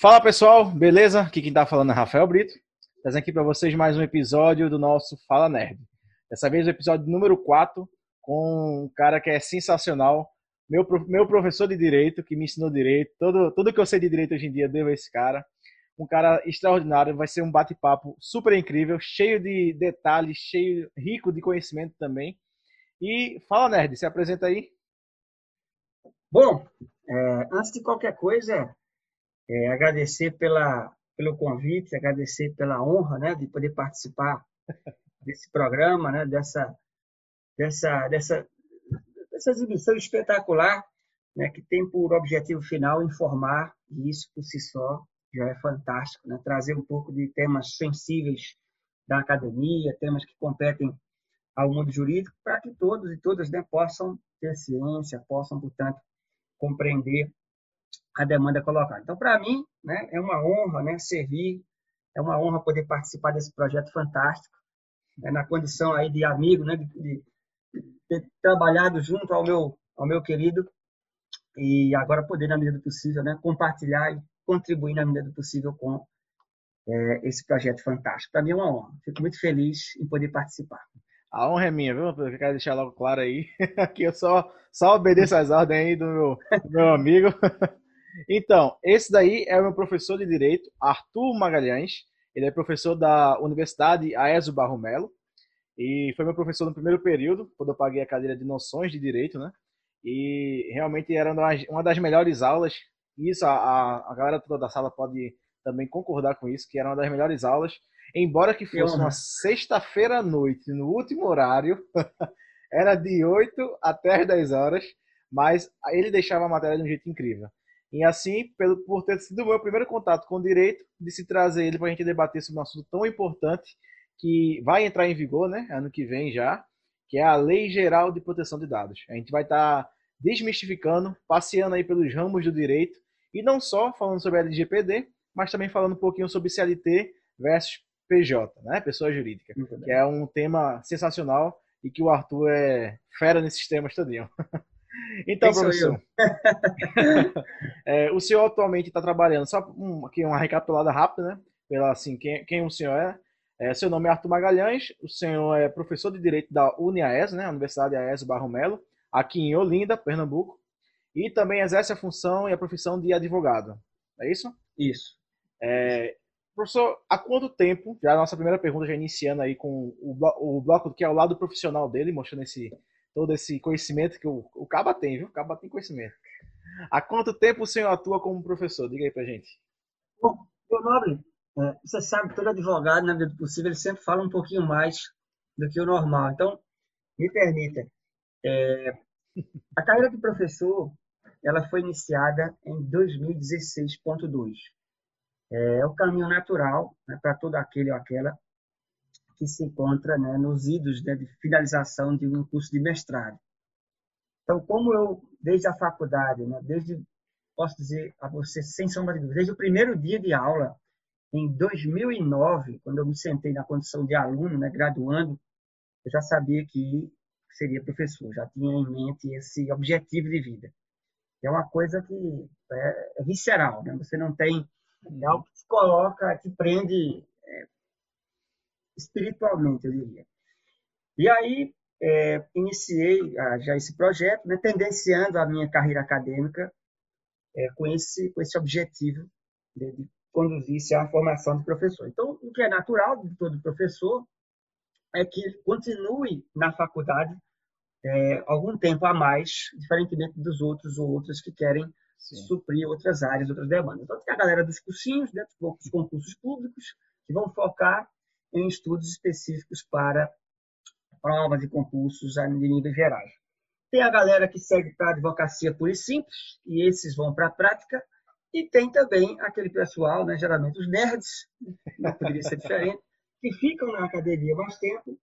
Fala pessoal, beleza? Aqui quem tá falando é Rafael Brito, trazendo aqui para vocês mais um episódio do nosso Fala Nerd. Dessa vez o episódio número 4, com um cara que é sensacional, meu, meu professor de Direito, que me ensinou Direito, todo, tudo que eu sei de Direito hoje em dia devo a esse cara. Um cara extraordinário, vai ser um bate-papo super incrível, cheio de detalhes, cheio, rico de conhecimento também. E fala Nerd, se apresenta aí. Bom, é, antes de qualquer coisa, é, agradecer pela, pelo convite, agradecer pela honra né, de poder participar desse programa, né, dessa, dessa, dessa, dessa exibição espetacular né, que tem por objetivo final informar, e isso por si só já é fantástico, né, trazer um pouco de temas sensíveis da academia, temas que competem ao mundo jurídico, para que todos e todas né, possam ter ciência, possam, portanto, compreender a demanda colocada. Então, para mim, né, é uma honra né, servir, é uma honra poder participar desse projeto fantástico, né, na condição aí de amigo, né, de, de, ter trabalhado junto ao meu, ao meu querido e agora poder, na medida do possível, né, compartilhar e contribuir na medida do possível com é, esse projeto fantástico. Para mim é uma honra. Fico muito feliz em poder participar. A honra é minha, viu? Eu quero deixar logo claro aí que eu só, só obedeço as ordens aí do meu, do meu amigo. Então, esse daí é o meu professor de Direito, Arthur Magalhães. Ele é professor da Universidade Aécio Barro Melo. E foi meu professor no primeiro período, quando eu paguei a cadeira de Noções de Direito, né? E realmente era uma das melhores aulas. Isso, a, a galera toda da sala pode também concordar com isso, que era uma das melhores aulas. Embora que fosse uma sexta-feira à noite, no último horário, era de 8 até as 10 horas, mas ele deixava a matéria de um jeito incrível. E assim, pelo, por ter sido o meu primeiro contato com o direito, de se trazer ele para a gente debater sobre um assunto tão importante que vai entrar em vigor, né, ano que vem já, que é a Lei Geral de Proteção de Dados. A gente vai estar tá desmistificando, passeando aí pelos ramos do direito, e não só falando sobre a LGPD, mas também falando um pouquinho sobre CLT versus PJ, né, pessoa jurídica, que é um tema sensacional e que o Arthur é fera nesses temas todinho. Então, professor, é, o senhor atualmente está trabalhando, só um, aqui uma recapitulada rápida, né? Pela, assim, quem, quem o senhor é. é. Seu nome é Arthur Magalhães, o senhor é professor de Direito da UniAES, né? Universidade AES Barro Melo, aqui em Olinda, Pernambuco, e também exerce a função e a profissão de advogado. É isso? Isso. É, professor, há quanto tempo, já a nossa primeira pergunta, já iniciando aí com o, o bloco que é o lado profissional dele, mostrando esse todo esse conhecimento que o, o Caba tem, viu? O Caba tem conhecimento. Há quanto tempo o senhor atua como professor? Diga aí pra gente. Bom, meu nobre, é, você sabe que todo advogado, na medida do possível, ele sempre fala um pouquinho mais do que o normal. Então, me permita. É, a carreira de professor, ela foi iniciada em 2016.2. É o caminho natural né, para todo aquele ou aquela que se encontra né, nos idos né, de finalização de um curso de mestrado. Então, como eu, desde a faculdade, né, desde, posso dizer a você, sem sombra de dúvida, desde o primeiro dia de aula, em 2009, quando eu me sentei na condição de aluno, né, graduando, eu já sabia que seria professor, já tinha em mente esse objetivo de vida. É uma coisa que é, é visceral, né? você não tem é algo que te coloca, te prende espiritualmente, eu diria. E aí é, iniciei ah, já esse projeto, né, tendenciando a minha carreira acadêmica é, com esse com esse objetivo de, de conduzir-se à formação de professor. Então, o que é natural de todo professor é que ele continue na faculdade é, algum tempo a mais, diferentemente dos outros ou outras que querem Sim. suprir outras áreas, outras demandas. Então, tem a galera dos cursinhos, né, dos concursos públicos, que vão focar em estudos específicos para provas e concursos de níveis gerais. Tem a galera que segue para a advocacia pura e simples, e esses vão para a prática, e tem também aquele pessoal, né, geralmente os nerds, não poderia ser diferente, que ficam na academia mais tempo,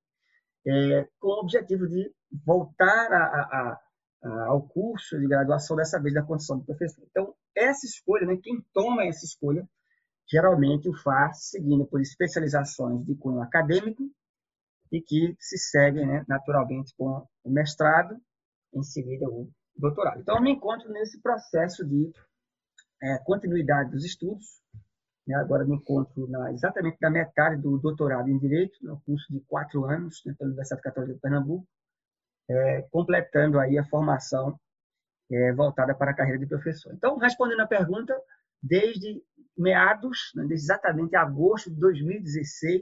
é, com o objetivo de voltar a, a, a, ao curso de graduação, dessa vez da condição de professor. Então, essa escolha, né, quem toma essa escolha, geralmente o faz seguindo por especializações de cunho acadêmico e que se seguem né, naturalmente com o mestrado, em seguida o doutorado. Então, eu me encontro nesse processo de é, continuidade dos estudos. Né? Agora me encontro na, exatamente na metade do doutorado em Direito, no curso de quatro anos né, pela Universidade Católica de Pernambuco, é, completando aí a formação é, voltada para a carreira de professor. Então, respondendo à pergunta, desde meados, né, exatamente agosto de 2016,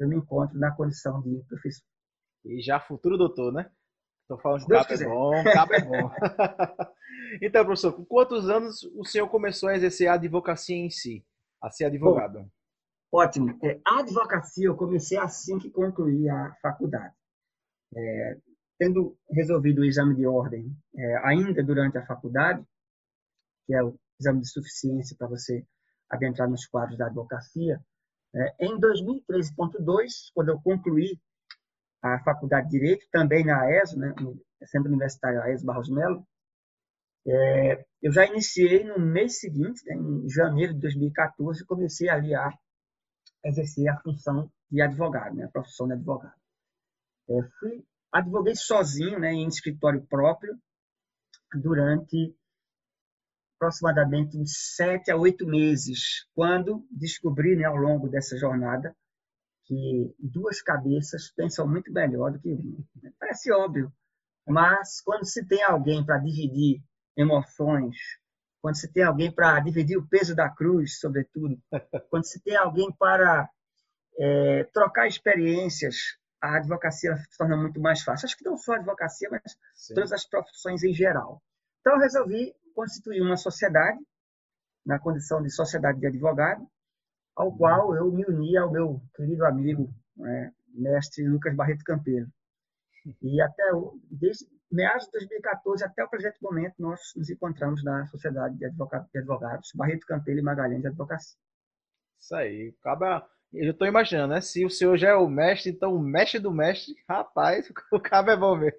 eu me encontro na condição de professor. E já futuro doutor, né? Estou falando que o é bom, cabo é bom. então, professor, com quantos anos o senhor começou a exercer a advocacia em si, a ser advogado? Bom, ótimo. É, a advocacia eu comecei assim que concluí a faculdade. É, tendo resolvido o exame de ordem é, ainda durante a faculdade, que é o exame de suficiência para você adentrar nos quadros da advocacia, é, em 2013.2, quando eu concluí a faculdade de Direito, também na AES, né, Centro Universitário AES Barros Melo, é, eu já iniciei no mês seguinte, né, em janeiro de 2014, comecei ali a exercer a função de advogado, né, a profissão de advogado. É, fui, advoguei sozinho, né, em escritório próprio, durante aproximadamente uns sete a oito meses, quando descobri, né, ao longo dessa jornada, que duas cabeças pensam muito melhor do que uma. Parece óbvio, mas quando se tem alguém para dividir emoções, quando se tem alguém para dividir o peso da cruz, sobretudo, quando se tem alguém para é, trocar experiências, a advocacia se torna muito mais fácil. Acho que não só a advocacia, mas Sim. todas as profissões em geral. Então, eu resolvi constituir uma sociedade, na condição de sociedade de advogado, ao qual eu me uni ao meu querido amigo, né, mestre Lucas Barreto Campeiro. E até desde meados de 2014 até o presente momento nós nos encontramos na Sociedade de Advogados, de Advogados Barreto Campeiro e Magalhães de Advocacia. Isso aí, acaba eu estou imaginando, né? Se o senhor já é o mestre, então o mestre do mestre, rapaz, o cabo é bom mesmo.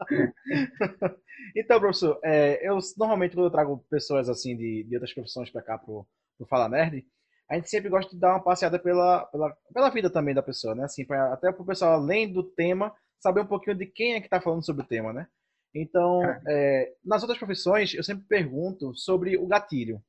então, professor, é, eu normalmente quando eu trago pessoas assim de, de outras profissões para cá pro, pro Fala Nerd, a gente sempre gosta de dar uma passeada pela, pela, pela vida também da pessoa, né? Assim, pra, até para o pessoal, além do tema, saber um pouquinho de quem é que está falando sobre o tema, né? Então, é, nas outras profissões, eu sempre pergunto sobre o gatilho.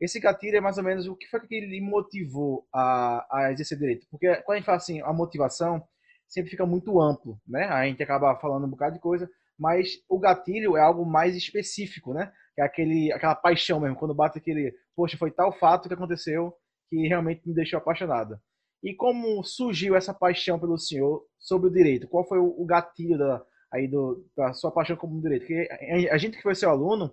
Esse gatilho é mais ou menos o que foi que ele motivou a, a exercer direito. Porque quando a gente fala assim, a motivação sempre fica muito amplo, né? A gente acaba falando um bocado de coisa, mas o gatilho é algo mais específico, né? É aquele, aquela paixão mesmo, quando bate aquele, poxa, foi tal fato que aconteceu que realmente me deixou apaixonado. E como surgiu essa paixão pelo senhor sobre o direito? Qual foi o gatilho da, aí do, da sua paixão como direito? Porque a gente que foi seu aluno,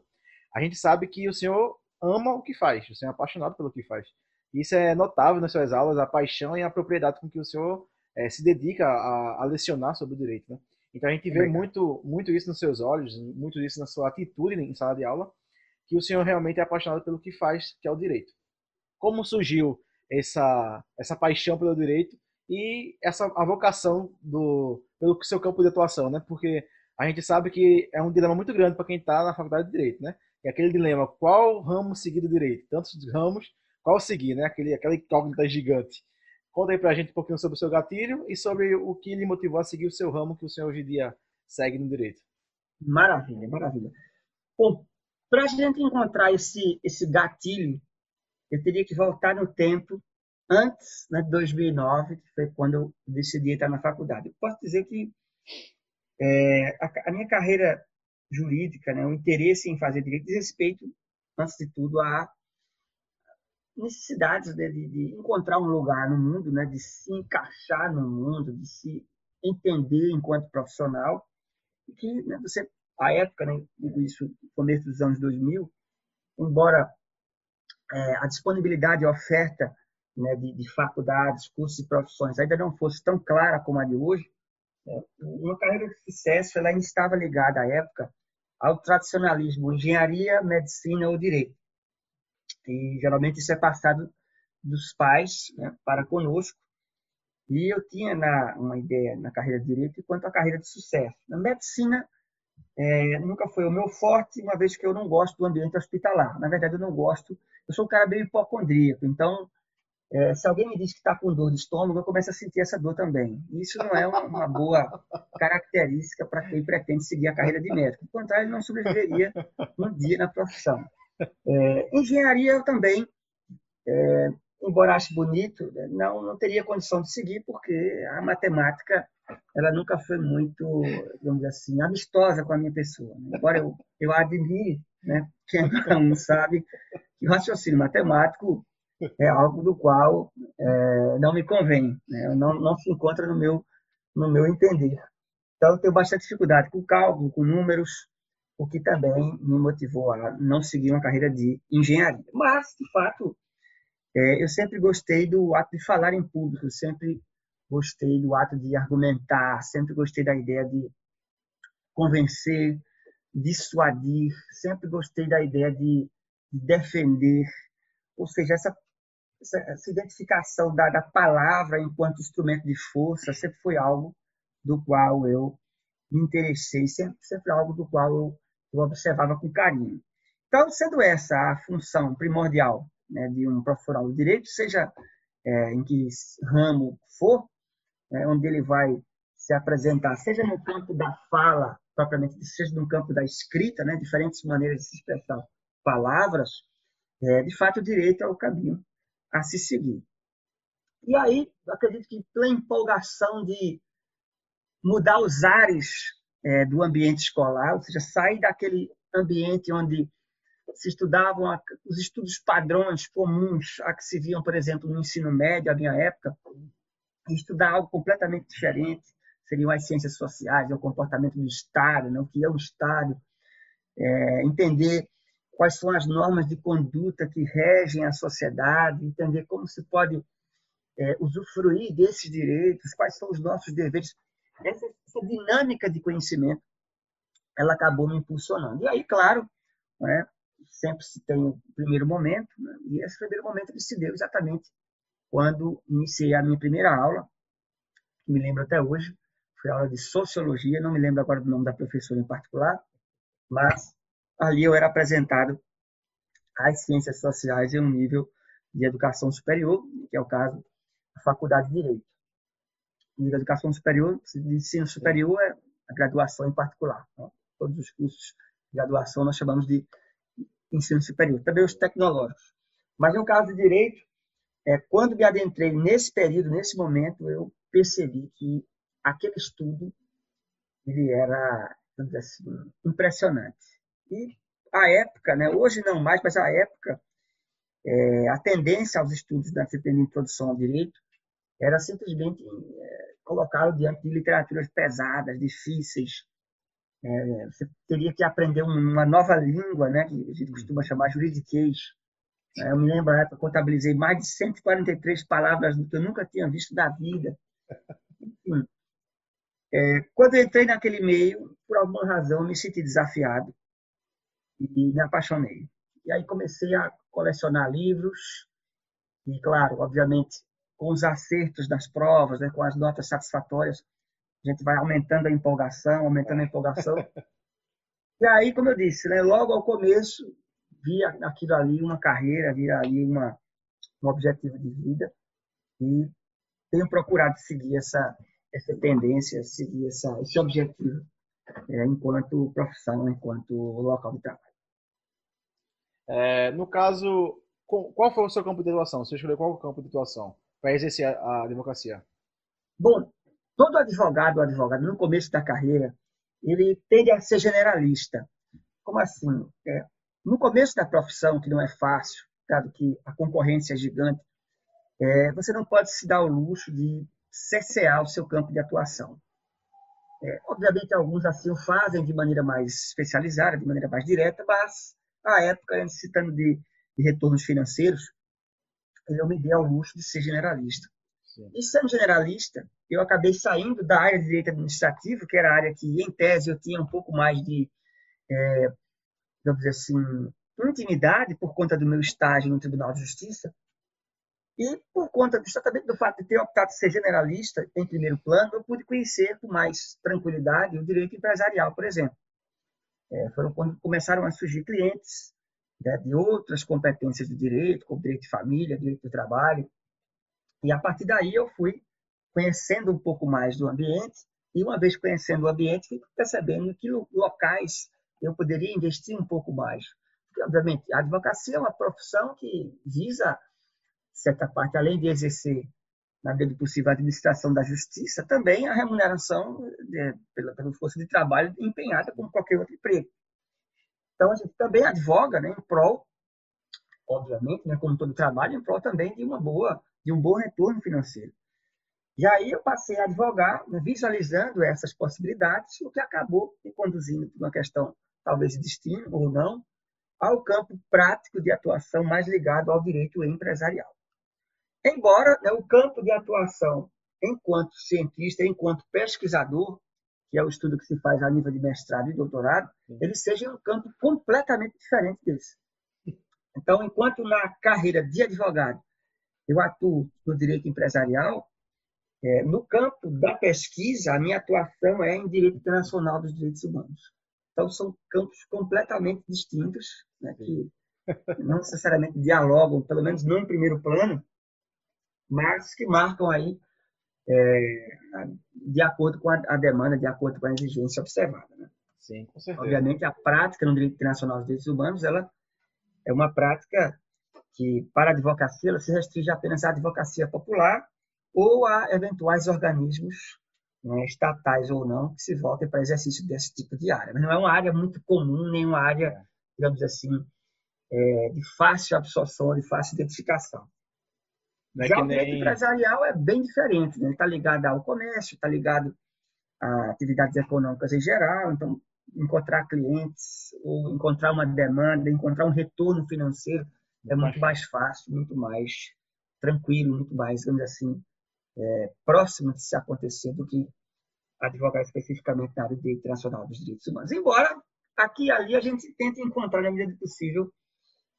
a gente sabe que o senhor ama o que faz, senhor é apaixonado pelo que faz. Isso é notável nas suas aulas, a paixão e a propriedade com que o senhor é, se dedica a, a, lecionar sobre o direito. Né? Então a gente vê muito, muito isso nos seus olhos, muito isso na sua atitude em sala de aula, que o senhor realmente é apaixonado pelo que faz, que é o direito como surgiu essa, essa paixão pelo direito e essa a vocação do pelo seu campo de atuação, né? Porque a gente sabe que é um dilema muito grande para quem está na faculdade de direito, né? É aquele dilema, qual ramo seguir do direito? Tantos ramos, qual seguir, né? Aquele aquela incógnita gigante. Conta aí para a gente um pouquinho sobre o seu gatilho e sobre o que lhe motivou a seguir o seu ramo que o senhor hoje em dia segue no direito. Maravilha, maravilha. Bom, para a gente encontrar esse, esse gatilho eu teria que voltar no tempo antes né, de 2009, que foi quando eu decidi entrar na faculdade. Eu posso dizer que é, a, a, minha carreira jurídica, né, o interesse em fazer direito diz respeito, antes de tudo, a necessidades né, de, de, encontrar um lugar no mundo, né, de se encaixar no mundo, de se entender enquanto profissional, e que né, você, a época, né, digo isso, começo dos anos 2000, embora é, a disponibilidade e oferta né, de, de, faculdades, cursos e profissões ainda não fosse tão clara como a de hoje, né, uma carreira de sucesso ela ainda estava ligada à época ao tradicionalismo, engenharia, medicina ou direito. E geralmente isso é passado dos pais né, para conosco. E eu tinha na, uma ideia na carreira de direito quanto à carreira de sucesso. Na medicina, é, nunca foi o meu forte, uma vez que eu não gosto do ambiente hospitalar. Na verdade, eu não gosto eu sou um cara meio hipocondríaco, então é, se alguém me diz que está com dor de estômago, eu começo a sentir essa dor também. Isso não é uma, uma boa característica para quem pretende seguir a carreira de médico. Por contrário, não sobreviveria um dia na profissão. É, engenharia eu também, é, embora ache bonito, né, não, não teria condição de seguir, porque a matemática ela nunca foi muito, vamos dizer assim, amistosa com a minha pessoa. Né? Embora eu, eu admire, né, quem não sabe, que o raciocínio matemático é algo do qual é, não me convém, né? não, não se encontra no meu, no meu entender. Então, eu tenho bastante dificuldade com cálculo, com números, o que também me motivou a não seguir uma carreira de engenharia. Mas, de fato, é, eu sempre gostei do ato de falar em público, sempre gostei do ato de argumentar, sempre gostei da ideia de convencer, dissuadir, sempre gostei da ideia de, de defender, ou seja, essa, essa, essa identificação da, da, palavra enquanto instrumento de força sempre foi algo do qual eu me interessei, sempre, sempre algo do qual eu, eu observava com carinho. Então, sendo essa a função primordial né, de um profissional do direito, seja é, em que ramo for, é, onde ele vai se apresentar, seja no campo da fala, propriamente, seja no campo da escrita, né, diferentes maneiras de se expressar palavras, é, de fato, o direito é o caminho a se seguir. E aí, acredito que pela empolgação de mudar os ares é, do ambiente escolar, ou seja, sair daquele ambiente onde se estudavam os estudos padrões comuns a que se viam, por exemplo, no ensino médio, à minha época, e estudar algo completamente diferente, seriam as ciências sociais, o comportamento do Estado, né? o que é um Estado, é, entender quais são as normas de conduta que regem a sociedade, entender como se pode é, usufruir desses direitos, quais são os nossos deveres. Essa, essa, dinâmica de conhecimento, ela acabou me impulsionando. E aí, claro, né, sempre se tem o primeiro momento, né, e esse primeiro momento ele se deu exatamente quando iniciei a minha primeira aula, que me lembro até hoje, foi a aula de sociologia, não me lembro agora do nome da professora em particular, mas ali eu era apresentado às ciências sociais em um nível de educação superior, que é o caso da Faculdade de Direito. E a educação superior, de ensino superior, é a graduação em particular. Né? Todos os cursos de graduação nós chamamos de ensino superior, também os tecnológicos. Mas no caso de direito, é, quando me adentrei nesse período, nesse momento, eu percebi que aquele estudo ele era, assim, impressionante. E a época, né, hoje não mais, mas a época, é, a tendência aos estudos da disciplina de introdução ao direito era simplesmente é, colocá-lo diante de literaturas pesadas, difíceis. É, você teria que aprender uma nova língua, né, que a gente costuma chamar juridiquês, eu me lembro, na época, contabilizei mais de 143 palavras que eu nunca tinha visto da vida. Enfim, é, quando entrei naquele meio, por alguma razão, me senti desafiado e me apaixonei. E aí comecei a colecionar livros e, claro, obviamente, com os acertos das provas, né, com as notas satisfatórias, a gente vai aumentando a empolgação, aumentando a empolgação. E aí, como eu disse, né, logo ao começo, via aquilo ali uma carreira, via ali uma, um objetivo de vida e tenho procurado seguir essa, essa tendência, seguir essa, esse objetivo é, enquanto profissão, enquanto local de trabalho. É, no caso, qual foi o seu campo de atuação? Você escolheu qual campo de atuação para exercer a, advocacia? Bom, todo advogado advogado, no começo da carreira, ele tende a ser generalista. Como assim? É, no começo da profissão, que não é fácil, dado que a concorrência é gigante, é, você não pode se dar o luxo de cercear o seu campo de atuação. É, obviamente, alguns assim o fazem de maneira mais especializada, de maneira mais direta, mas, à época, necessitando de, de retornos financeiros, eu me dei ao luxo de ser generalista. Sim. E sendo generalista, eu acabei saindo da área de direito administrativo, que era a área que, em tese, eu tinha um pouco mais de é, vamos dizer assim, intimidade por conta do meu estágio no Tribunal de Justiça e por conta exatamente do fato de ter optado ser generalista em primeiro plano, eu pude conhecer com mais tranquilidade o direito empresarial, por exemplo. É, foram quando começaram a surgir clientes né, de outras competências do direito, como direito de família, direito do trabalho, e a partir daí eu fui conhecendo um pouco mais do ambiente e uma vez conhecendo o ambiente, fui percebendo que locais eu poderia investir um pouco mais. porque, obviamente, a advocacia é uma profissão que visa, certa parte, além de exercer, na medida do possível, a administração da justiça, também a remuneração de, pela, pela força de trabalho empenhada como qualquer outro emprego. Então, a gente também advoga né, em prol, obviamente, né, como todo trabalho, em prol também de uma boa, de um bom retorno financeiro. E aí eu passei a advogar, né, visualizando essas possibilidades, o que acabou me conduzindo por uma questão, talvez de destino ou não, ao campo prático de atuação mais ligado ao direito empresarial. Embora né, o campo de atuação enquanto cientista, enquanto pesquisador, que é o estudo que se faz a nível de mestrado e doutorado, ele seja um campo completamente diferente desse. Então, enquanto na carreira de advogado eu atuo no direito empresarial, é, no campo da pesquisa, a minha atuação é em direito internacional dos direitos humanos. Então, são campos completamente distintos, né, que não necessariamente dialogam, pelo menos não em primeiro plano, mas que marcam aí é, de acordo com a, a, demanda, de acordo com a exigência observada. Né? Sim, com certeza. Obviamente, a prática no direito internacional dos direitos humanos ela é uma prática que, para a advocacia, ela se restringe apenas à advocacia popular ou a eventuais organismos né, estatais ou não que se voltem para exercício desse tipo de área. Mas não é uma área muito comum, nem uma área, digamos assim, é, de fácil absorção, de fácil identificação. É Já o direito nem... empresarial é bem diferente, né? está ligado ao comércio, está ligado a atividades econômicas em geral, então encontrar clientes ou encontrar uma demanda, encontrar um retorno financeiro é muito mais fácil, muito mais tranquilo, muito mais, digamos assim, é, próxima de se acontecer do que advogar especificamente na área de direito internacional dos direitos humanos. Embora aqui e ali a gente tente encontrar, na medida do possível,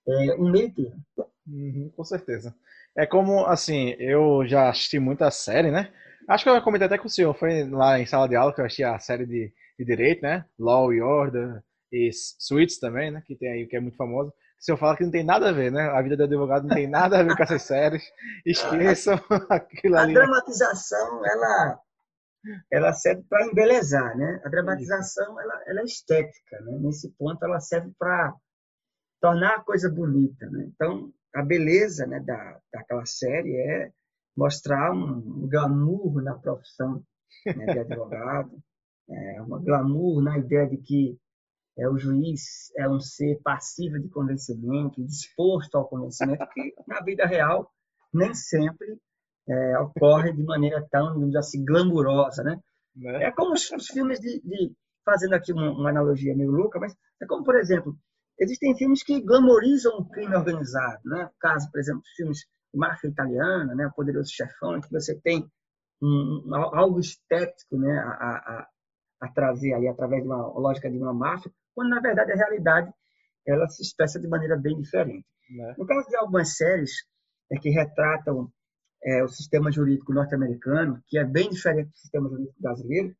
é, um meio termo. Uhum, com certeza. É como, assim, eu já assisti muita série, né? Acho que eu comentei até com o senhor, foi lá em sala de aula que eu assisti a série de, de Direito, né? Law e Order, e Suits também, né? Que tem aí, que é muito famoso se eu falar que não tem nada a ver, né? A vida do advogado não tem nada a ver com essas séries. Esqueçam aquilo ali. A dramatização, ela, ela serve para embelezar, né? A dramatização, ela, ela é estética, né? Nesse ponto, ela serve para tornar a coisa bonita, né? Então, a beleza né, da, daquela série é mostrar um glamour na profissão né, de advogado, é, uma glamour na ideia de que é, o juiz é um ser passivo de convencimento, disposto ao convencimento, que na vida real nem sempre é, ocorre de maneira tão, assim, glamurosa, né? né? É como os, os filmes de, de, fazendo aqui uma, uma, analogia meio louca, mas é como, por exemplo, existem filmes que glamorizam o crime organizado, né? Caso, por exemplo, filmes de máfia italiana, né? O Poderoso Chefão, que você tem um, um, algo estético, né? A, a, a trazer ali através de uma lógica de uma máfia, quando na verdade a realidade ela se expressa de maneira bem diferente. É. No caso de algumas séries é, que retratam é, o sistema jurídico norte-americano, que é bem diferente do sistema jurídico brasileiro,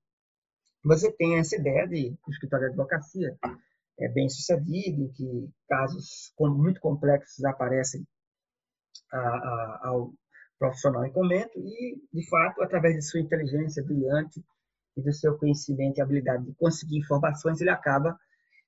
você tem essa ideia de escritório de advocacia é bem sucedido, que casos muito complexos aparecem a, a, ao profissional em comento e, de fato, através de sua inteligência brilhante e do seu conhecimento e habilidade de conseguir informações, ele acaba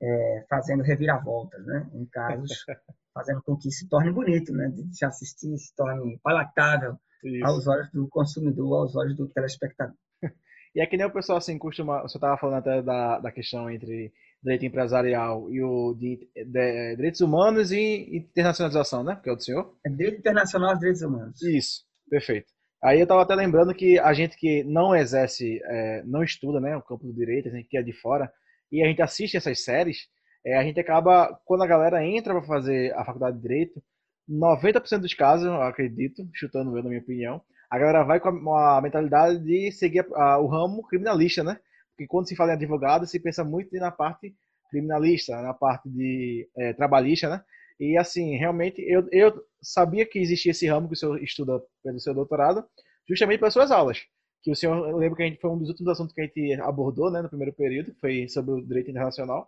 é, fazendo reviravoltas, né? Em casos, fazendo com que se torne bonito, né? De se assistir, se torne palatável Isso. aos olhos do consumidor, aos olhos do telespectador. E é que nem o pessoal assim costuma. Você estava falando até da, da questão entre direito empresarial e o de, de, de direitos humanos e internacionalização, né? Que é o do senhor? É direito internacional e direitos humanos. Isso, perfeito. Aí eu estava até lembrando que a gente que não exerce, é, não estuda, né, o campo do direito, a gente que é de fora, e a gente assiste essas séries, é, a gente acaba, quando a galera entra para fazer a faculdade de Direito, 90% dos casos, eu acredito, chutando eu na minha opinião, a galera vai com a, a mentalidade de seguir a, a, o ramo criminalista, né? Porque quando se fala em advogado, se pensa muito na parte criminalista, na parte de é, trabalhista, né? E assim, realmente, eu, eu sabia que existia esse ramo que o senhor estuda pelo seu doutorado, justamente pelas suas aulas que o senhor, eu lembro que a gente foi um dos últimos assuntos que a gente abordou, né, no primeiro período, que foi sobre o direito internacional.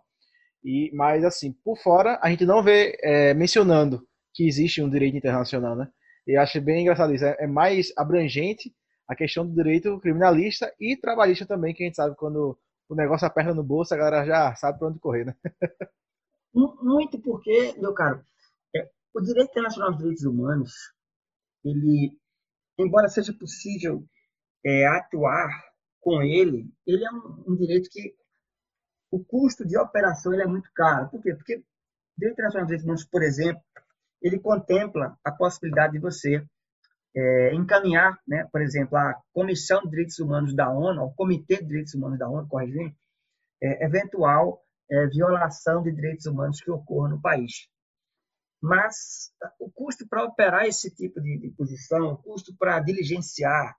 E, mas assim, por fora, a gente não vê é, mencionando que existe um direito internacional, né? E acho bem engraçado isso. É, é, mais abrangente a questão do direito criminalista e trabalhista também, que a gente sabe quando o negócio aperta no bolso, a galera já sabe para onde correr, né? Muito porque, meu caro, é, o direito internacional dos direitos humanos, ele, embora seja possível é, atuar com ele, ele é um, um, direito que o custo de operação ele é muito caro. Por quê? Porque o direito internacional dos direitos humanos, por exemplo, ele contempla a possibilidade de você é, encaminhar, né, por exemplo, a Comissão de Direitos Humanos da ONU, o Comitê de Direitos Humanos da ONU, corrigindo, é, eventual é, violação de direitos humanos que ocorra no país. Mas o custo para operar esse tipo de, de posição, o custo para diligenciar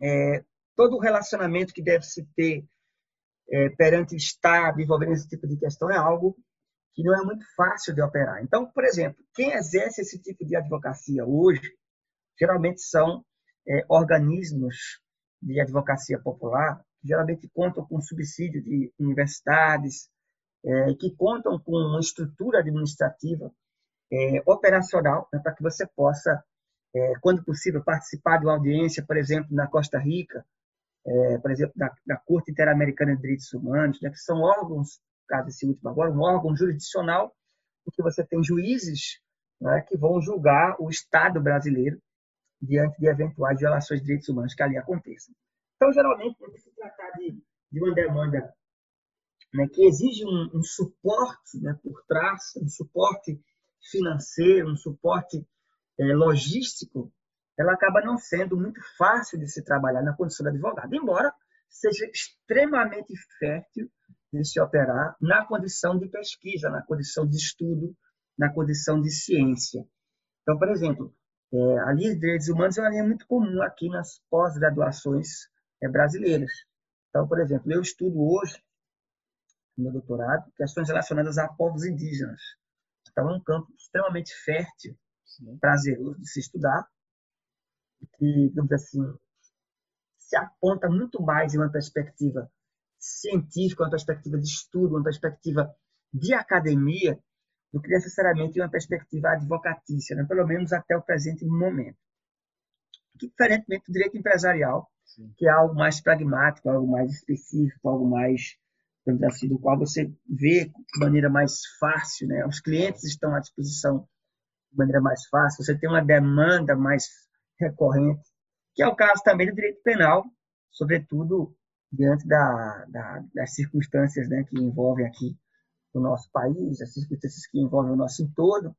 é, todo o relacionamento que deve se ter é, perante o Estado envolvendo esse tipo de questão é algo que não é muito fácil de operar. Então, por exemplo, quem exerce esse tipo de advocacia hoje geralmente são é, organismos de advocacia popular, que geralmente contam com subsídio de universidades, é, que contam com uma estrutura administrativa é, operacional né, para que você possa, é, quando possível, participar de uma audiência, por exemplo, na Costa Rica, é, por exemplo, da, da Corte Interamericana de Direitos Humanos, né, que são órgãos, caso esse último agora, um órgão jurisdicional, em que você tem juízes né, que vão julgar o Estado brasileiro diante de eventuais violações de direitos humanos que ali aconteçam. Então, geralmente, quando se tratar de, de uma demanda né, que exige um, um suporte né, por trás, um suporte financeiro, um suporte é, logístico, ela acaba não sendo muito fácil de se trabalhar na condição de advogado, embora seja extremamente fértil de se operar na condição de pesquisa, na condição de estudo, na condição de ciência. Então, por exemplo, é, a linha de direitos humanos é uma linha muito comum aqui nas pós-graduações é, brasileiras. Então, por exemplo, eu estudo hoje, no meu doutorado, questões relacionadas a povos indígenas. Então, é um campo extremamente fértil, Sim. prazeroso de se estudar, que, digamos assim, se aponta muito mais em uma perspectiva científica, uma perspectiva de estudo, uma perspectiva de academia, do que necessariamente uma perspectiva advocatícia, né? pelo menos até o presente momento. Que, diferentemente do direito empresarial, Sim. que é algo mais pragmático, algo mais específico, algo mais, assim, do qual você vê de maneira mais fácil, né? os clientes estão à disposição de maneira mais fácil, você tem uma demanda mais recorrente, que é o caso também do direito penal, sobretudo diante da, da, das circunstâncias né, que envolvem aqui nosso país, as circunstâncias que envolvem o nosso entorno.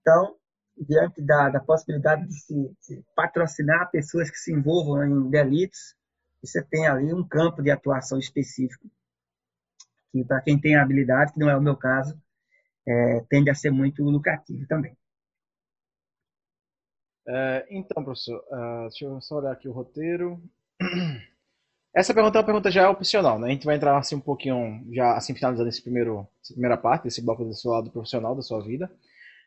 Então, diante da, da possibilidade de se de patrocinar pessoas que se envolvam em delitos, você tem ali um campo de atuação específico, que para quem tem habilidade, que não é o meu caso, é, tende a ser muito lucrativo também. É, então, professor, uh, deixa eu só olhar aqui o roteiro. Essa pergunta é uma pergunta já opcional, né? A gente vai entrar assim um pouquinho, já assim finalizando esse primeiro, essa primeira parte, desse bloco do seu lado profissional, da sua vida.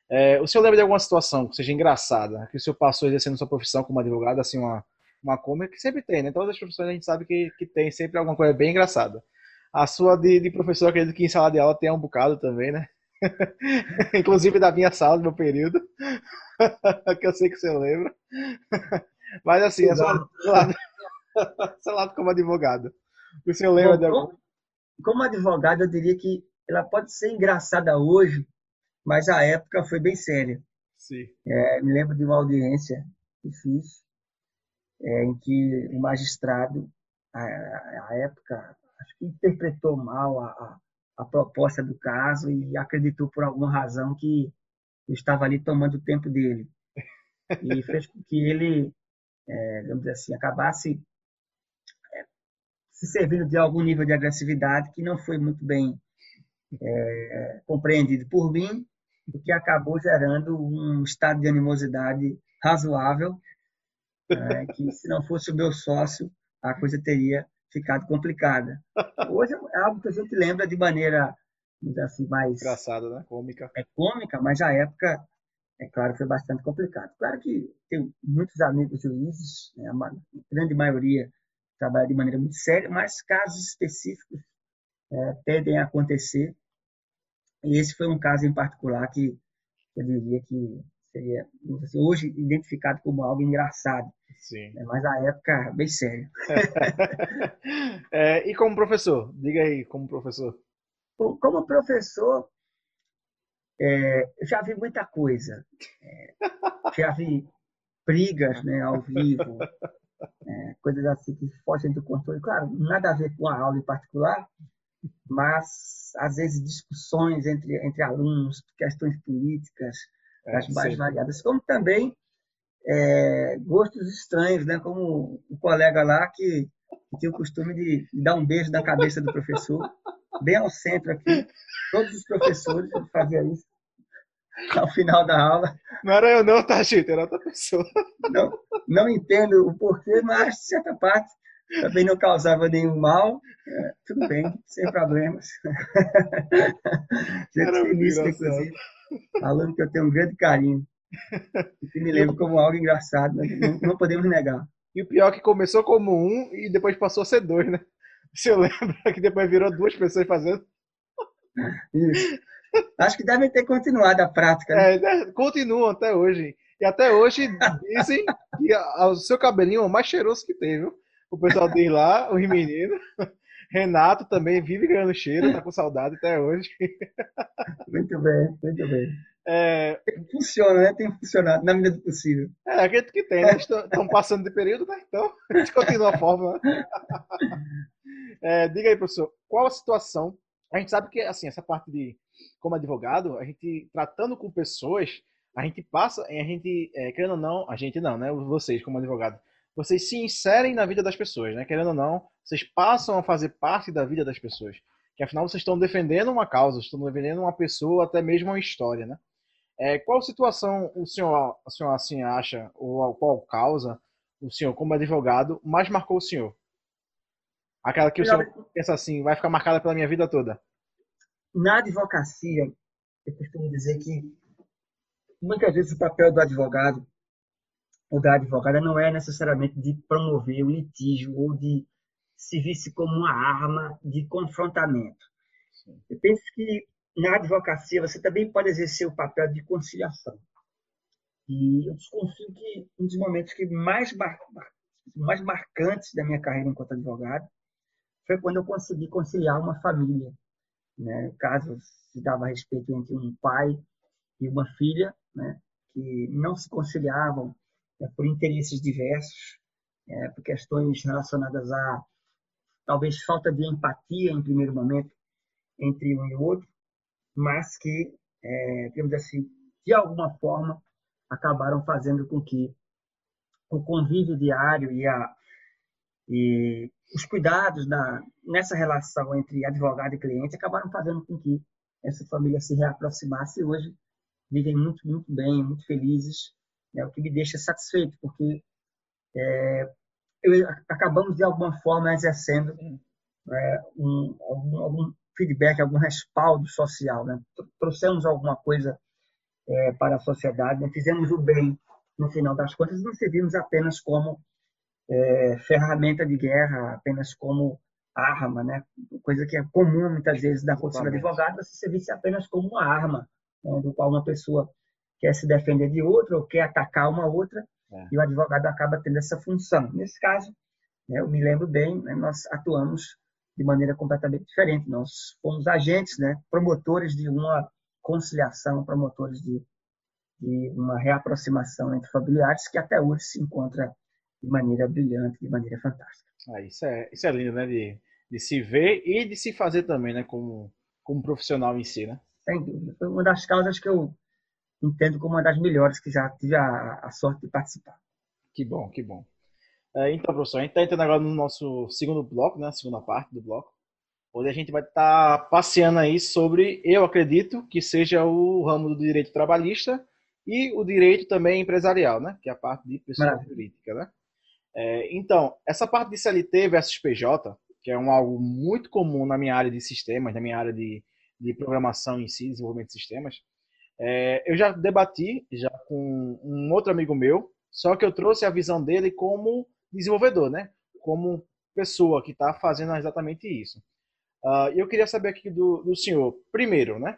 É, o senhor lembra de alguma situação que seja engraçada, que o senhor passou exercendo sua profissão como advogado, assim, uma, uma cômica, que sempre tem, né? Todas as profissões a gente sabe que, que tem sempre alguma coisa bem engraçada. A sua de, de professor, acredito que em sala de aula tem um bocado também, né? Inclusive da minha sala, do meu período, que eu sei que você lembra. Mas assim, a sua, seu lado como advogado. O senhor lembra de algum? Como advogado, eu diria que ela pode ser engraçada hoje, mas a época foi bem séria. Sim. É, me lembro de uma audiência que fiz, é, em que o magistrado, a época, acho que interpretou mal a, a, a, proposta do caso e acreditou por alguma razão que eu estava ali tomando o tempo dele. E fez com que ele, é, vamos dizer assim, acabasse se servindo de algum nível de agressividade que não foi muito bem é, compreendido por mim, o que acabou gerando um estado de animosidade razoável, é, que se não fosse o meu sócio, a coisa teria ficado complicada. Hoje é algo que a gente lembra de maneira assim, mais... Engraçada, né? Cômica. É cômica, mas a época, é claro, foi bastante complicado. Claro que tenho muitos amigos juízes, né, a grande maioria trabalha de maneira muito séria, mas casos específicos é, tendem a acontecer. E esse foi um caso em particular que eu diria que seria assim, hoje identificado como algo engraçado. Sim. Né, mas a época bem sério. é, e como professor? Diga aí, como professor. Como professor, é, eu já vi muita coisa. É, já vi brigas né, ao vivo, é, coisas assim que fogem do controle. Claro, nada a ver com a aula em particular, mas às vezes discussões entre, entre alunos, questões políticas, é, das mais variadas, como também é, gostos estranhos, né? como o colega lá que, que tinha o costume de, de dar um beijo na cabeça do professor, bem ao centro aqui. Todos os professores faziam isso ao final da aula. Não era eu não, tá, Chita? Era outra pessoa. Não, não entendo o porquê, mas, de certa parte, também não causava nenhum mal. É, tudo bem, sem problemas. Gente feliz, inclusive. Aluno que eu tenho um grande carinho. E que me lembro como algo engraçado, não, não podemos negar. E o pior é que começou como um e depois passou a ser dois, né? Você lembra que depois virou duas pessoas fazendo? Isso. Acho que devem ter continuado a prática. Né? É, né? continuam até hoje. E até hoje dizem que o seu cabelinho é o mais cheiroso que tem, viu? O pessoal diz lá, os meninos. Renato também vive ganhando cheiro, tá com saudade até hoje. Muito bem, muito bem. É... Funciona, né? Tem funcionado na medida do possível. É, acredito que tem, né? Estão passando de período, né? Então, a gente continua a forma. É, diga aí, professor, qual a situação? A gente sabe que, assim, essa parte de, como advogado, a gente, tratando com pessoas, a gente passa, a gente, é, querendo ou não, a gente não, né? Vocês, como advogado, vocês se inserem na vida das pessoas, né? Querendo ou não, vocês passam a fazer parte da vida das pessoas. Que afinal vocês estão defendendo uma causa, estão defendendo uma pessoa, até mesmo uma história, né? É, qual situação o senhor, o senhor assim acha, ou qual causa o senhor, como advogado, mais marcou o senhor? Aquela que o senhor pensa assim, vai ficar marcada pela minha vida toda. Na advocacia, eu costumo dizer que muitas vezes o papel do advogado o da advogada não é necessariamente de promover o litígio ou de se visse como uma arma de confrontamento. Eu penso que na advocacia você também pode exercer o papel de conciliação. E eu desconfio que um dos momentos que mais, mar... mais marcantes da minha carreira enquanto advogado foi quando eu consegui conciliar uma família. Né? Caso se dava a respeito entre um pai e uma filha, né? que não se conciliavam é, por interesses diversos, é, por questões relacionadas a talvez falta de empatia em primeiro momento entre um e outro, mas que, é, digamos assim, de alguma forma acabaram fazendo com que o convívio diário e, a, e os cuidados na, nessa relação entre advogado e cliente acabaram fazendo com que essa família se reaproximasse e hoje vivem muito, muito bem, muito felizes né, o que me deixa satisfeito, porque é, eu, acabamos de alguma forma exercendo é, um, algum, algum, feedback, algum respaldo social, né? trouxemos alguma coisa é, para a sociedade, né? fizemos o bem no final das contas, não servimos apenas como é, ferramenta de guerra, apenas como arma, né? coisa que é comum muitas vezes na posição do advogado, você servisse apenas como uma arma, né? do qual uma pessoa quer se defender de outra ou quer atacar uma outra, é. e o advogado acaba tendo essa função. Nesse caso, né, eu me lembro bem, né, nós atuamos de maneira completamente diferente. Nós fomos agentes, né, promotores de uma conciliação, promotores de, de uma reaproximação entre familiares que até hoje se encontra de maneira brilhante, de maneira fantástica. Ah, isso, é, isso é lindo, né? De, de se ver e de se fazer também, né? Como, como profissional em si, né? Sem dúvida. Foi uma das causas que eu entendo como uma das melhores que já tive a, a sorte de participar. Que bom, que bom. É, então, professor, a gente está entrando agora no nosso segundo bloco, né, segunda parte do bloco, onde a gente vai estar tá passeando aí sobre, eu acredito, que seja o ramo do direito trabalhista e o direito também empresarial, né, que é a parte de pessoa Maravilha. jurídica, né. É, então, essa parte de CLT versus PJ, que é um algo muito comum na minha área de sistemas, na minha área de, de programação em si, desenvolvimento de sistemas, é, eu já debati já com um outro amigo meu, só que eu trouxe a visão dele como desenvolvedor, né? Como pessoa que está fazendo exatamente isso. Uh, eu queria saber aqui do, do senhor, primeiro, né?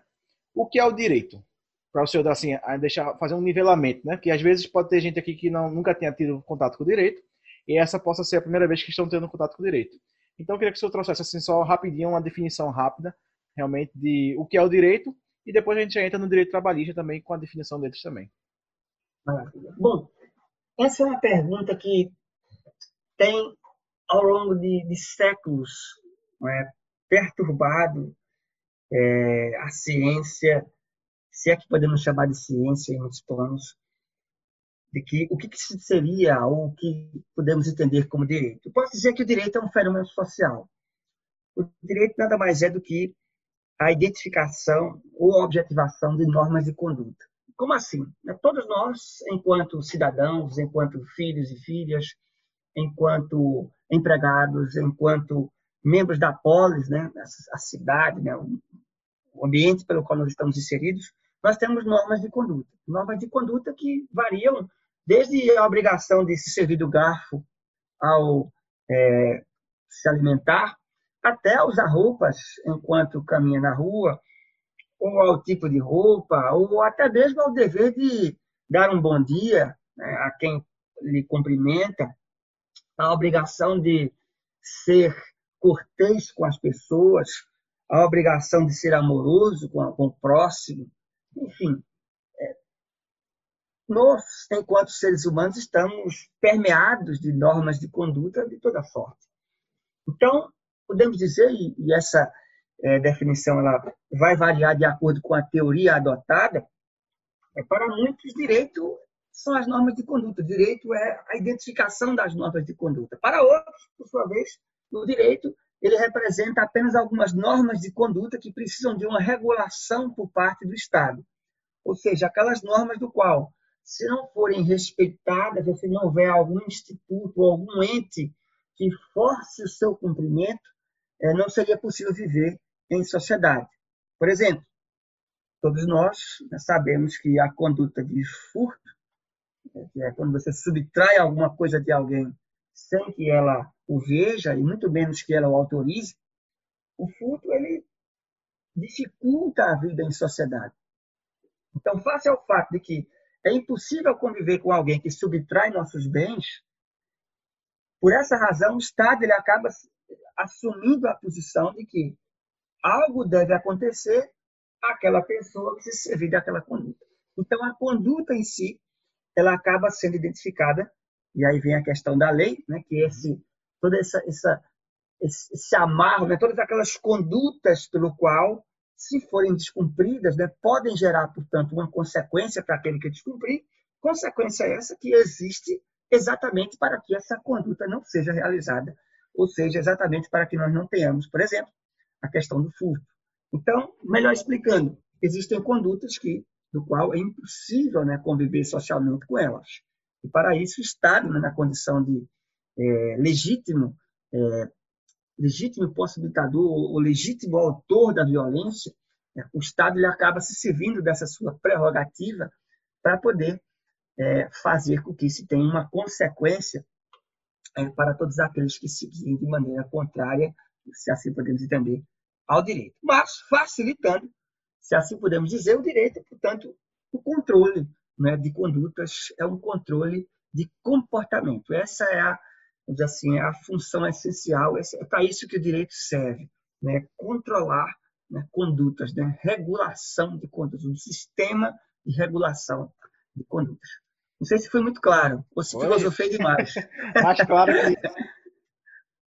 O que é o direito? Para o senhor assim, deixar, fazer um nivelamento, né? Porque às vezes pode ter gente aqui que não, nunca tenha tido contato com o direito, e essa possa ser a primeira vez que estão tendo contato com o direito. Então eu queria que o senhor trouxesse assim, só rapidinho uma definição rápida, realmente, de o que é o direito e depois a gente entra no direito trabalhista também com a definição deles também. Maravilha. Bom, essa é uma pergunta que tem, ao longo de, de séculos, é, perturbado é, a ciência, se é que podemos chamar de ciência em muitos planos, de que o que, que seria ou o que podemos entender como direito. Eu posso dizer que o direito é um fenômeno social. O direito nada mais é do que a identificação ou objetivação de normas de conduta. Como assim? Todos nós, enquanto cidadãos, enquanto filhos e filhas, enquanto empregados, enquanto membros da polis, né, a cidade, né, o ambiente pelo qual nós estamos inseridos, nós temos normas de conduta. Normas de conduta que variam desde a obrigação de se servir do garfo ao é, se alimentar, até usar roupas enquanto caminha na rua, ou ao tipo de roupa, ou até mesmo ao dever de dar um bom dia né, a quem lhe cumprimenta, a obrigação de ser cortês com as pessoas, a obrigação de ser amoroso com, com o próximo, enfim. Nós, enquanto seres humanos, estamos permeados de normas de conduta de toda sorte. Então, podemos dizer, e essa é, definição ela vai variar de acordo com a teoria adotada, é, para muitos, direito são as normas de conduta. Direito é a identificação das normas de conduta. Para outros, por sua vez, o direito ele representa apenas algumas normas de conduta que precisam de uma regulação por parte do Estado. Ou seja, aquelas normas do qual, se não forem respeitadas, se não houver algum instituto algum ente que force o seu cumprimento, é, não seria possível viver em sociedade. Por exemplo, todos nós sabemos que a conduta de furto, que é quando você subtrai alguma coisa de alguém sem que ela o veja e muito menos que ela o autorize, o furto ele dificulta a vida em sociedade. Então, face ao fato de que é impossível conviver com alguém que subtrai nossos bens, por essa razão o Estado ele acaba assumindo a posição de que algo deve acontecer àquela pessoa que se servir daquela conduta. Então, a conduta em si, ela acaba sendo identificada, e aí vem a questão da lei, né, que esse, toda essa, essa esse, esse amarro, né, todas aquelas condutas pelo qual, se forem descumpridas, né, podem gerar, portanto, uma consequência para aquele que descumprir, consequência essa que existe exatamente para que essa conduta não seja realizada ou seja, exatamente para que nós não tenhamos, por exemplo, a questão do furto. Então, melhor explicando, existem condutas que, do qual é impossível né, conviver socialmente com elas. E para isso, o Estado, né, na condição de é, legítimo, é, legítimo possibilitador ou legítimo autor da violência, é, o Estado ele acaba se servindo dessa sua prerrogativa para poder é, fazer com que se tenha uma consequência é, para todos aqueles que se dizem de maneira contrária, se assim podemos entender, ao direito. Mas facilitando, se assim podemos dizer, o direito, portanto, o controle né, de condutas é um controle de comportamento. Essa é a, assim, é a função essencial, é para isso que o direito serve, né, controlar né, condutas, né, regulação de condutas, um sistema de regulação de condutas. Não sei se foi muito claro, ou se filosofei demais. Mais claro que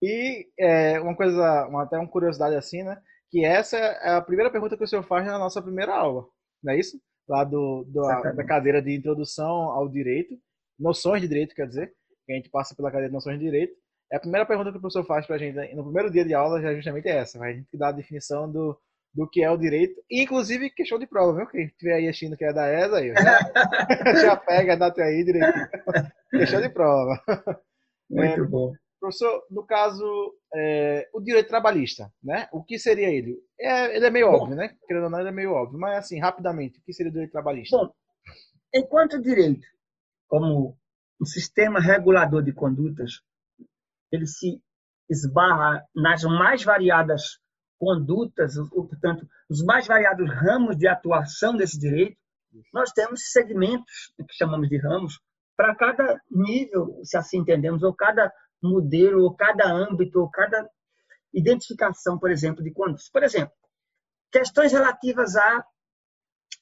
E é, uma coisa, uma, até uma curiosidade assim, né? Que essa é a primeira pergunta que o senhor faz na nossa primeira aula, não é isso? Lá do, do a, da cadeira de introdução ao direito, noções de direito, quer dizer, que a gente passa pela cadeira de noções de direito. É a primeira pergunta que o professor faz para a gente no primeiro dia de aula já é justamente essa, a gente dá a definição do, do que é o direito, inclusive questão de prova, viu? Quem estiver aí assistindo que é da ESA, aí, já, já pega, anota aí direitinho. questão de prova. Muito é, bom. Professor, no caso, é, o direito trabalhista, né? O que seria ele? É, ele é meio bom, óbvio, né? Querendo ou não, ele é meio óbvio. Mas, assim, rapidamente, o que seria o direito trabalhista? Bom, enquanto direito, como um sistema regulador de condutas, ele se esbarra nas mais variadas condutas, portanto, os mais variados ramos de atuação desse direito, nós temos segmentos, que chamamos de ramos, para cada nível, se assim entendemos, ou cada modelo, ou cada âmbito, ou cada identificação, por exemplo, de condutas. Por exemplo, questões relativas à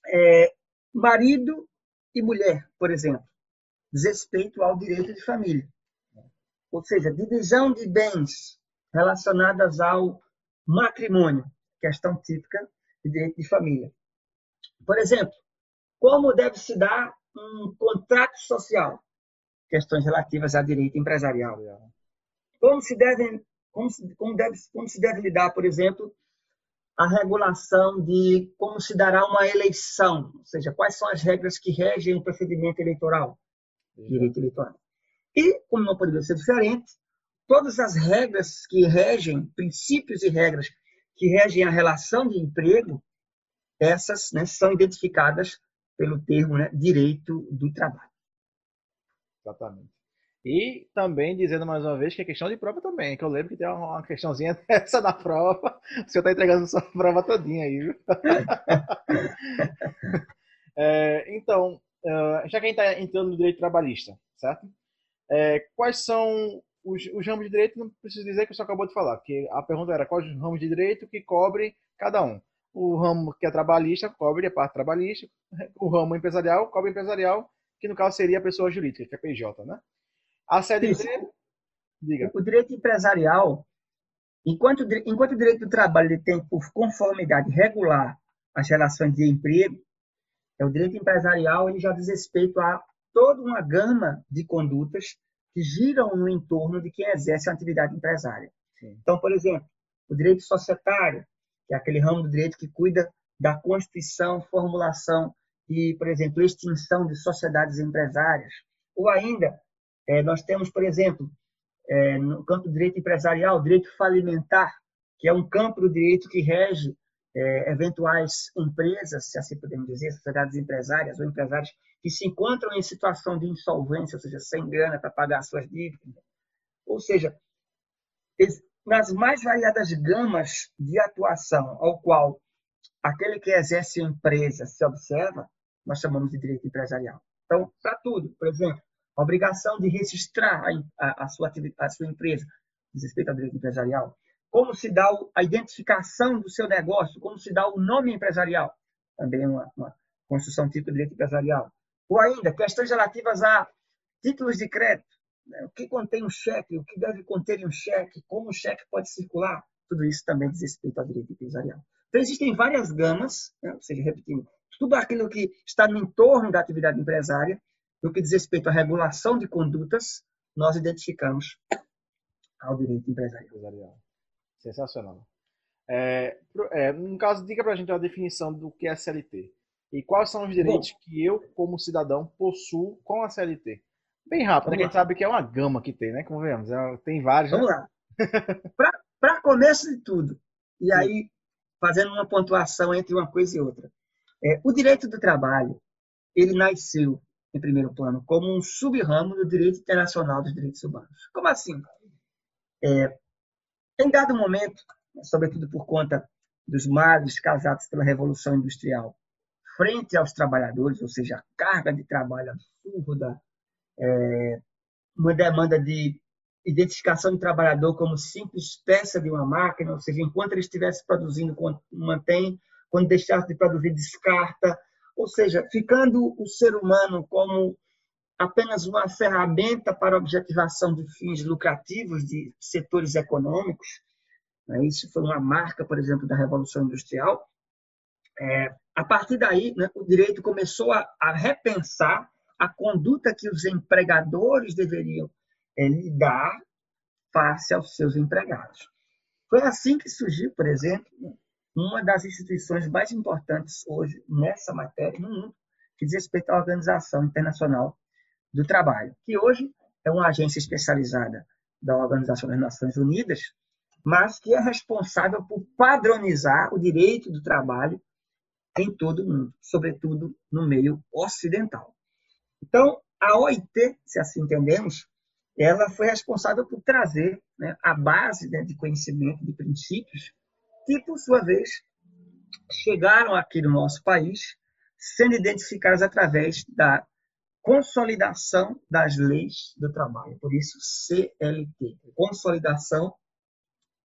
é, marido e mulher, por exemplo, desrespeito ao direito de família. Ou seja, divisão de bens relacionadas ao matrimônio, questão típica de direito de família. Por exemplo, como deve se dar um contrato social, questões relativas a direito empresarial. Como se como se, como deve, como se deve lidar, por exemplo, a regulação de como se dará uma eleição, ou seja, quais são as regras que regem o procedimento eleitoral, direito eleitoral. E, como não poderia ser diferente, todas as regras que regem, princípios e regras que regem a relação de emprego, essas né, são identificadas pelo termo né, direito do trabalho. Exatamente. E também dizendo mais uma vez que é questão de prova também, que eu lembro que tem uma questãozinha dessa na prova. O senhor está entregando sua prova todinha aí, viu? é, então, uh, já que a gente está entrando no direito trabalhista, certo? É, quais são os, os, ramos de direito? Não preciso dizer que senhor acabou de falar, porque a pergunta era quais os ramos de direito que cobre cada um. O ramo que é trabalhista cobre a parte trabalhista, o ramo empresarial cobre empresarial, que no caso seria a pessoa jurídica, que é PJ, né? A CLT, diga. O direito empresarial, enquanto, enquanto o direito do trabalho tem por conformidade regular as relações de emprego, é o direito empresarial ele já diz respeito a toda uma gama de condutas que giram no entorno de quem exerce a atividade empresária. Sim. Então, por exemplo, o direito societário, que é aquele ramo do direito que cuida da constituição, formulação e, por exemplo, extinção de sociedades empresárias. Ou ainda, é, nós temos, por exemplo, é, no campo do direito empresarial, o direito falimentar, que é um campo do direito que rege é, eventuais empresas, se assim podemos dizer, sociedades empresárias ou empresários que se encontram em situação de insolvência, ou seja, sem grana para pagar suas dívidas. Ou seja, nas mais variadas gamas de atuação ao qual aquele que exerce a empresa se observa, nós chamamos de direito empresarial. Então, para tudo, por exemplo, a obrigação de registrar a, a, sua, a sua empresa, respeito ao direito empresarial, como se dá a identificação do seu negócio, como se dá o nome empresarial, também uma, uma construção típica do direito empresarial. Ou ainda, questões relativas a títulos de crédito, né? o que contém um cheque, o que deve conter um cheque, como o cheque pode circular, tudo isso também diz respeito ao direito empresarial. Então, existem várias gamas, né? ou seja, repetindo, tudo aquilo que está no entorno da atividade empresária, no que diz respeito à regulação de condutas, nós identificamos ao direito empresarial. Sensacional. É, é, no caso, diga para a gente a definição do que é CLT. E quais são os direitos Bom, que eu, como cidadão, possuo com a CLT? Bem rápido, né? Que a gente sabe que é uma gama que tem, né? Como vemos, é, tem vários. Vamos né? lá. Para começo de tudo, e Sim. aí fazendo uma pontuação entre uma coisa e outra. É, o direito do trabalho, ele nasceu, em primeiro plano, como um sub-ramo do direito internacional dos direitos humanos. Como assim? É, em dado momento, sobretudo por conta dos males causados pela Revolução Industrial, frente aos trabalhadores, ou seja, a carga de trabalho absurda, é, uma demanda de identificação do trabalhador como simples peça de uma máquina, ou seja, enquanto ele estivesse produzindo, mantém, quando deixasse de produzir, descarta, ou seja, ficando o ser humano como apenas uma ferramenta para objetivação de fins lucrativos de setores econômicos. Né? Isso foi uma marca, por exemplo, da Revolução Industrial. É, a partir daí, né, o direito começou a, repensar a conduta que os empregadores deveriam é, lidar face aos seus empregados. Foi assim que surgiu, por exemplo, uma das instituições mais importantes hoje nessa matéria no mundo, que diz respeito à Organização Internacional do Trabalho, que hoje é uma agência especializada da Organização das Nações Unidas, mas que é responsável por padronizar o direito do trabalho em todo o mundo, sobretudo no meio ocidental. Então, a OIT, se assim entendemos, ela foi responsável por trazer né, a base né, de conhecimento de princípios que, por sua vez, chegaram aqui no nosso país, sendo identificados através da consolidação das leis do trabalho. Por isso, CLT, consolidação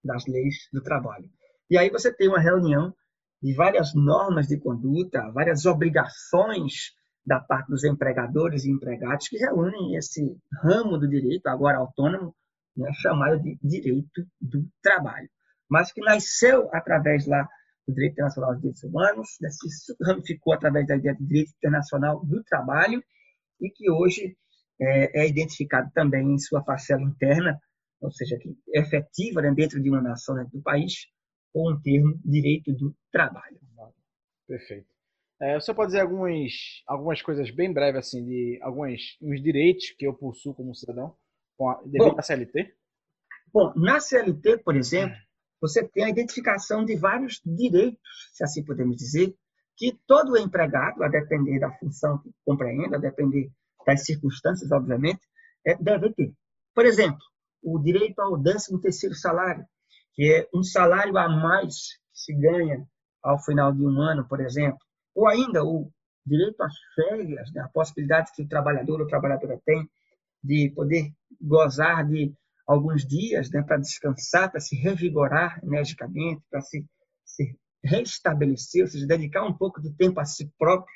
das leis do trabalho. E aí você tem uma reunião de várias normas de conduta, várias obrigações da parte dos empregadores e empregados que reúnem esse ramo do direito, agora autônomo, né, chamado de direito do trabalho, mas que nasceu através lá do direito internacional dos direitos humanos, né, se ramificou através da ideia do direito internacional do trabalho e que hoje é, é identificado também em sua parcela interna, ou seja, que é efetiva né, dentro de uma nação, dentro do país, com o termo direito do trabalho. Perfeito. É, você pode dizer algumas, algumas coisas bem breves, assim, de alguns uns direitos que eu possuo como cidadão devido bom, à CLT? Bom, na CLT, por exemplo, você tem a identificação de vários direitos, se assim podemos dizer, que todo empregado, a depender da função que compreenda, a depender das circunstâncias, obviamente, é, deve ter. Por exemplo, o direito ao 13 terceiro salário, que é um salário a mais que se ganha ao final de um ano, por exemplo, ou ainda o direito às férias, né, a possibilidade que o trabalhador ou trabalhadora tem de poder gozar de alguns dias né, para descansar, para se revigorar energicamente, para se, se restabelecer, ou seja, dedicar um pouco de tempo a si próprio,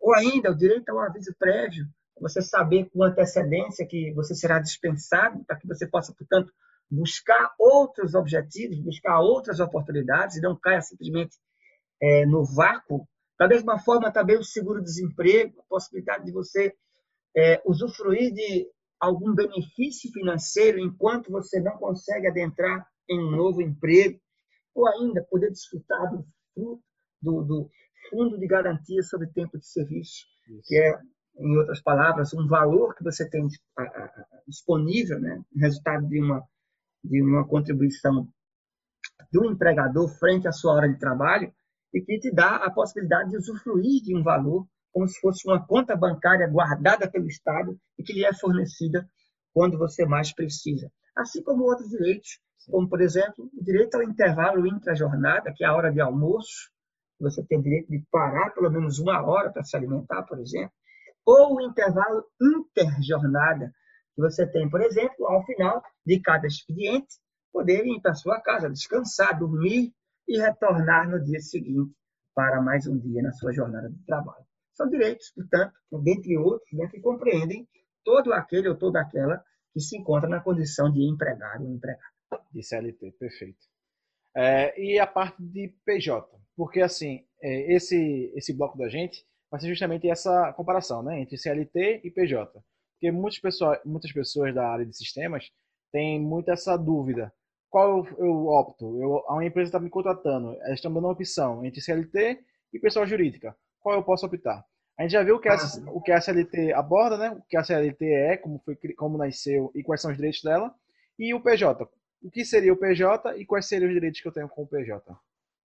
ou ainda o direito ao aviso prévio, você saber com antecedência que você será dispensado, para que você possa, portanto, buscar outros objetivos, buscar outras oportunidades e não caia simplesmente é, no vácuo. Da mesma forma, também o seguro-desemprego, a possibilidade de você é, usufruir de algum benefício financeiro enquanto você não consegue adentrar em um novo emprego, ou ainda poder desfrutar do fruto do, do fundo de garantia sobre tempo de serviço, Isso. que é em outras palavras, um valor que você tem disponível, né, resultado de uma, de uma contribuição do empregador frente à sua hora de trabalho, e que te dá a possibilidade de usufruir de um valor como se fosse uma conta bancária guardada pelo Estado e que lhe é fornecida quando você mais precisa. Assim como outros direitos, como, por exemplo, o direito ao intervalo intra-jornada, que é a hora de almoço, você tem direito de parar pelo menos uma hora para se alimentar, por exemplo, ou o intervalo interjornada, que você tem, por exemplo, ao final de cada expediente, poder ir para sua casa, descansar, dormir e retornar no dia seguinte para mais um dia na sua jornada de trabalho. São direitos, portanto, dentre outros, né, que compreendem todo aquele ou toda aquela que se encontra na condição de empregado ou empregada. De CLT, perfeito. É, e a parte de PJ, porque assim, é, esse, esse bloco da gente vai ser justamente essa comparação né, entre CLT e PJ. Porque muitas pessoas, muitas pessoas da área de sistemas têm muito essa dúvida. Qual eu, opto? Eu, a empresa está me contratando, elas estão dando uma opção entre CLT e pessoa jurídica. Qual eu posso optar? A gente já viu que, a, o que a CLT aborda, né? o que a CLT é, como, foi, como nasceu e quais são os direitos dela. E o PJ. O que seria o PJ e quais seriam os direitos que eu tenho com o PJ?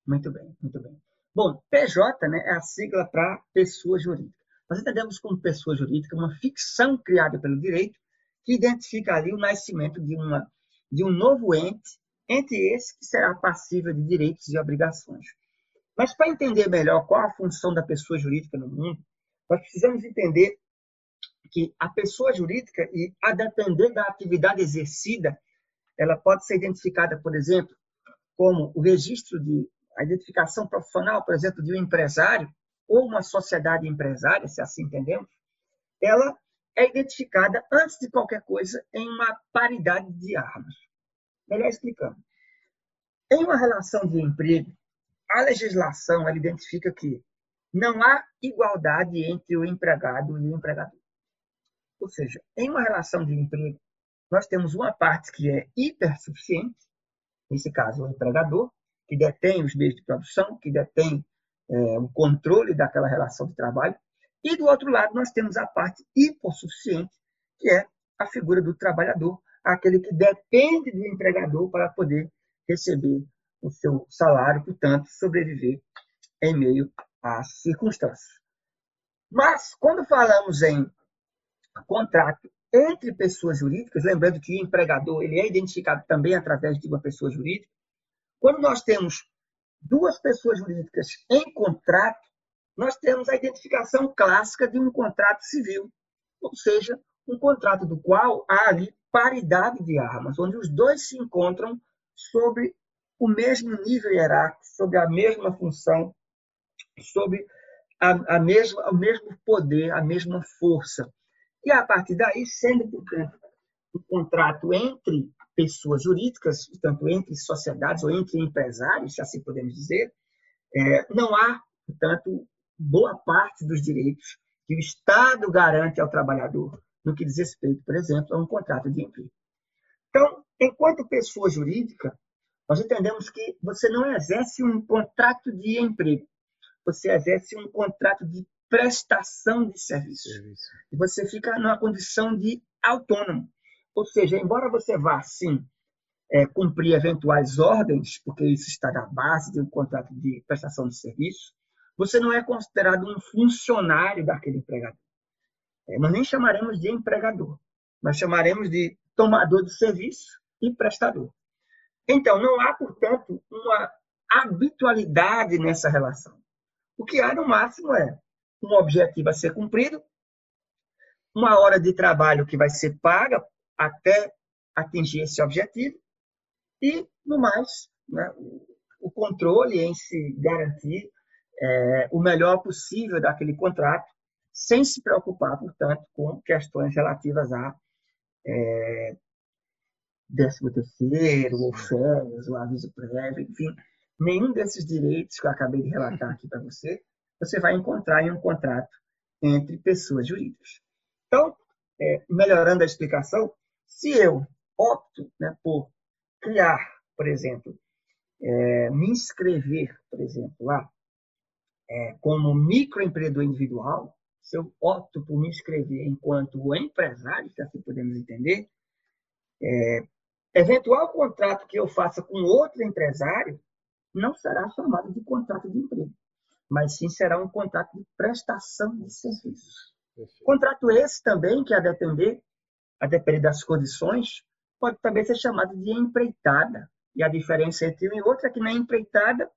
Muito bem, muito bem. Bom, PJ né, é a sigla para pessoa jurídica. Nós entendemos como pessoa jurídica uma ficção criada pelo direito que identifica ali o nascimento de, uma, de um novo ente, entre esse que será passível de direitos e obrigações. Mas para entender melhor qual a função da pessoa jurídica no mundo, nós precisamos entender que a pessoa jurídica, e a depender da atividade exercida, ela pode ser identificada, por exemplo, como o registro de a identificação profissional, por exemplo, de um empresário ou uma sociedade empresária, se assim entendemos, ela é identificada, antes de qualquer coisa, em uma paridade de armas. Melhor explicando. Em uma relação de emprego, a legislação ela identifica que não há igualdade entre o empregado e o empregador. Ou seja, em uma relação de emprego, nós temos uma parte que é hipersuficiente, nesse caso o empregador, que detém os meios de produção, que detém é, o controle daquela relação de trabalho. E, do outro lado, nós temos a parte hipossuficiente, que é a figura do trabalhador, aquele que depende do empregador para poder receber o seu salário, portanto, sobreviver em meio às circunstâncias. Mas, quando falamos em contrato entre pessoas jurídicas, lembrando que o empregador ele é identificado também através de uma pessoa jurídica, quando nós temos duas pessoas jurídicas em contrato, nós temos a identificação clássica de um contrato civil, ou seja, um contrato do qual há ali paridade de armas, onde os dois se encontram sobre o mesmo nível hierárquico, sob a mesma função, sob a, a mesma, o mesmo poder, a mesma força. E a partir daí, sendo, portanto, um contrato entre pessoas jurídicas, tanto entre sociedades ou entre empresários, se assim podemos dizer, é, não há, portanto, boa parte dos direitos que o Estado garante ao trabalhador no que diz respeito, por exemplo, a um contrato de emprego. Então, enquanto pessoa jurídica, nós entendemos que você não exerce um contrato de emprego, você exerce um contrato de prestação de serviço. serviço. E você fica numa condição de autônomo. Ou seja, embora você vá, sim, é, cumprir eventuais ordens, porque isso está na base de um contrato de prestação de serviço, você não é considerado um funcionário daquele empregador. É, nós nem chamaremos de empregador, nós chamaremos de tomador de serviço e prestador. Então, não há, portanto, uma habitualidade nessa relação. O que há, no máximo, é um objetivo a ser cumprido, uma hora de trabalho que vai ser paga até atingir esse objetivo, e, no mais, né, o controle em se garantir é, o melhor possível daquele contrato, sem se preocupar, portanto, com questões relativas a é, décimo terceiro, ou férias, ou aviso prévio, enfim, nenhum desses direitos que eu acabei de relatar aqui para você, você vai encontrar em um contrato entre pessoas jurídicas. Então, é, melhorando a explicação, se eu opto né, por criar, por exemplo, é, me inscrever, por exemplo, lá, é, como microempreendedor individual, se eu opto por me inscrever enquanto empresário, se assim podemos entender, é, eventual contrato que eu faça com outro empresário não será chamado de contrato de emprego, mas sim será um contrato de prestação de serviços. Contrato esse também, que a depender, a depender das condições, pode também ser chamado de empreitada. E a diferença entre um e outro é que na empreitada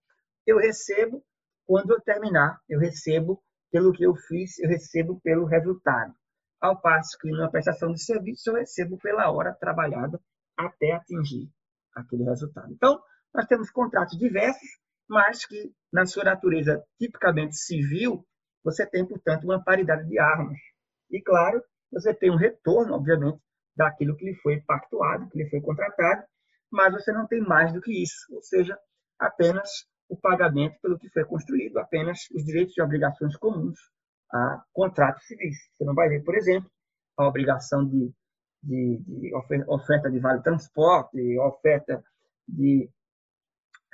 eu recebo quando eu terminar, eu recebo pelo que eu fiz, eu recebo pelo resultado. Ao passo que na prestação de serviço eu recebo pela hora trabalhada até atingir aquele resultado. Então, nós temos contratos diversos, mas que, na sua natureza tipicamente civil, você tem, portanto, uma paridade de armas. E, claro, você tem um retorno, obviamente, daquilo que lhe foi pactuado, que lhe foi contratado, mas você não tem mais do que isso, ou seja, apenas o pagamento pelo que foi construído, apenas os direitos e obrigações comuns a contratos civis. Você não vai ver, por exemplo, a obrigação de, de, de oferta de vale transporte, oferta de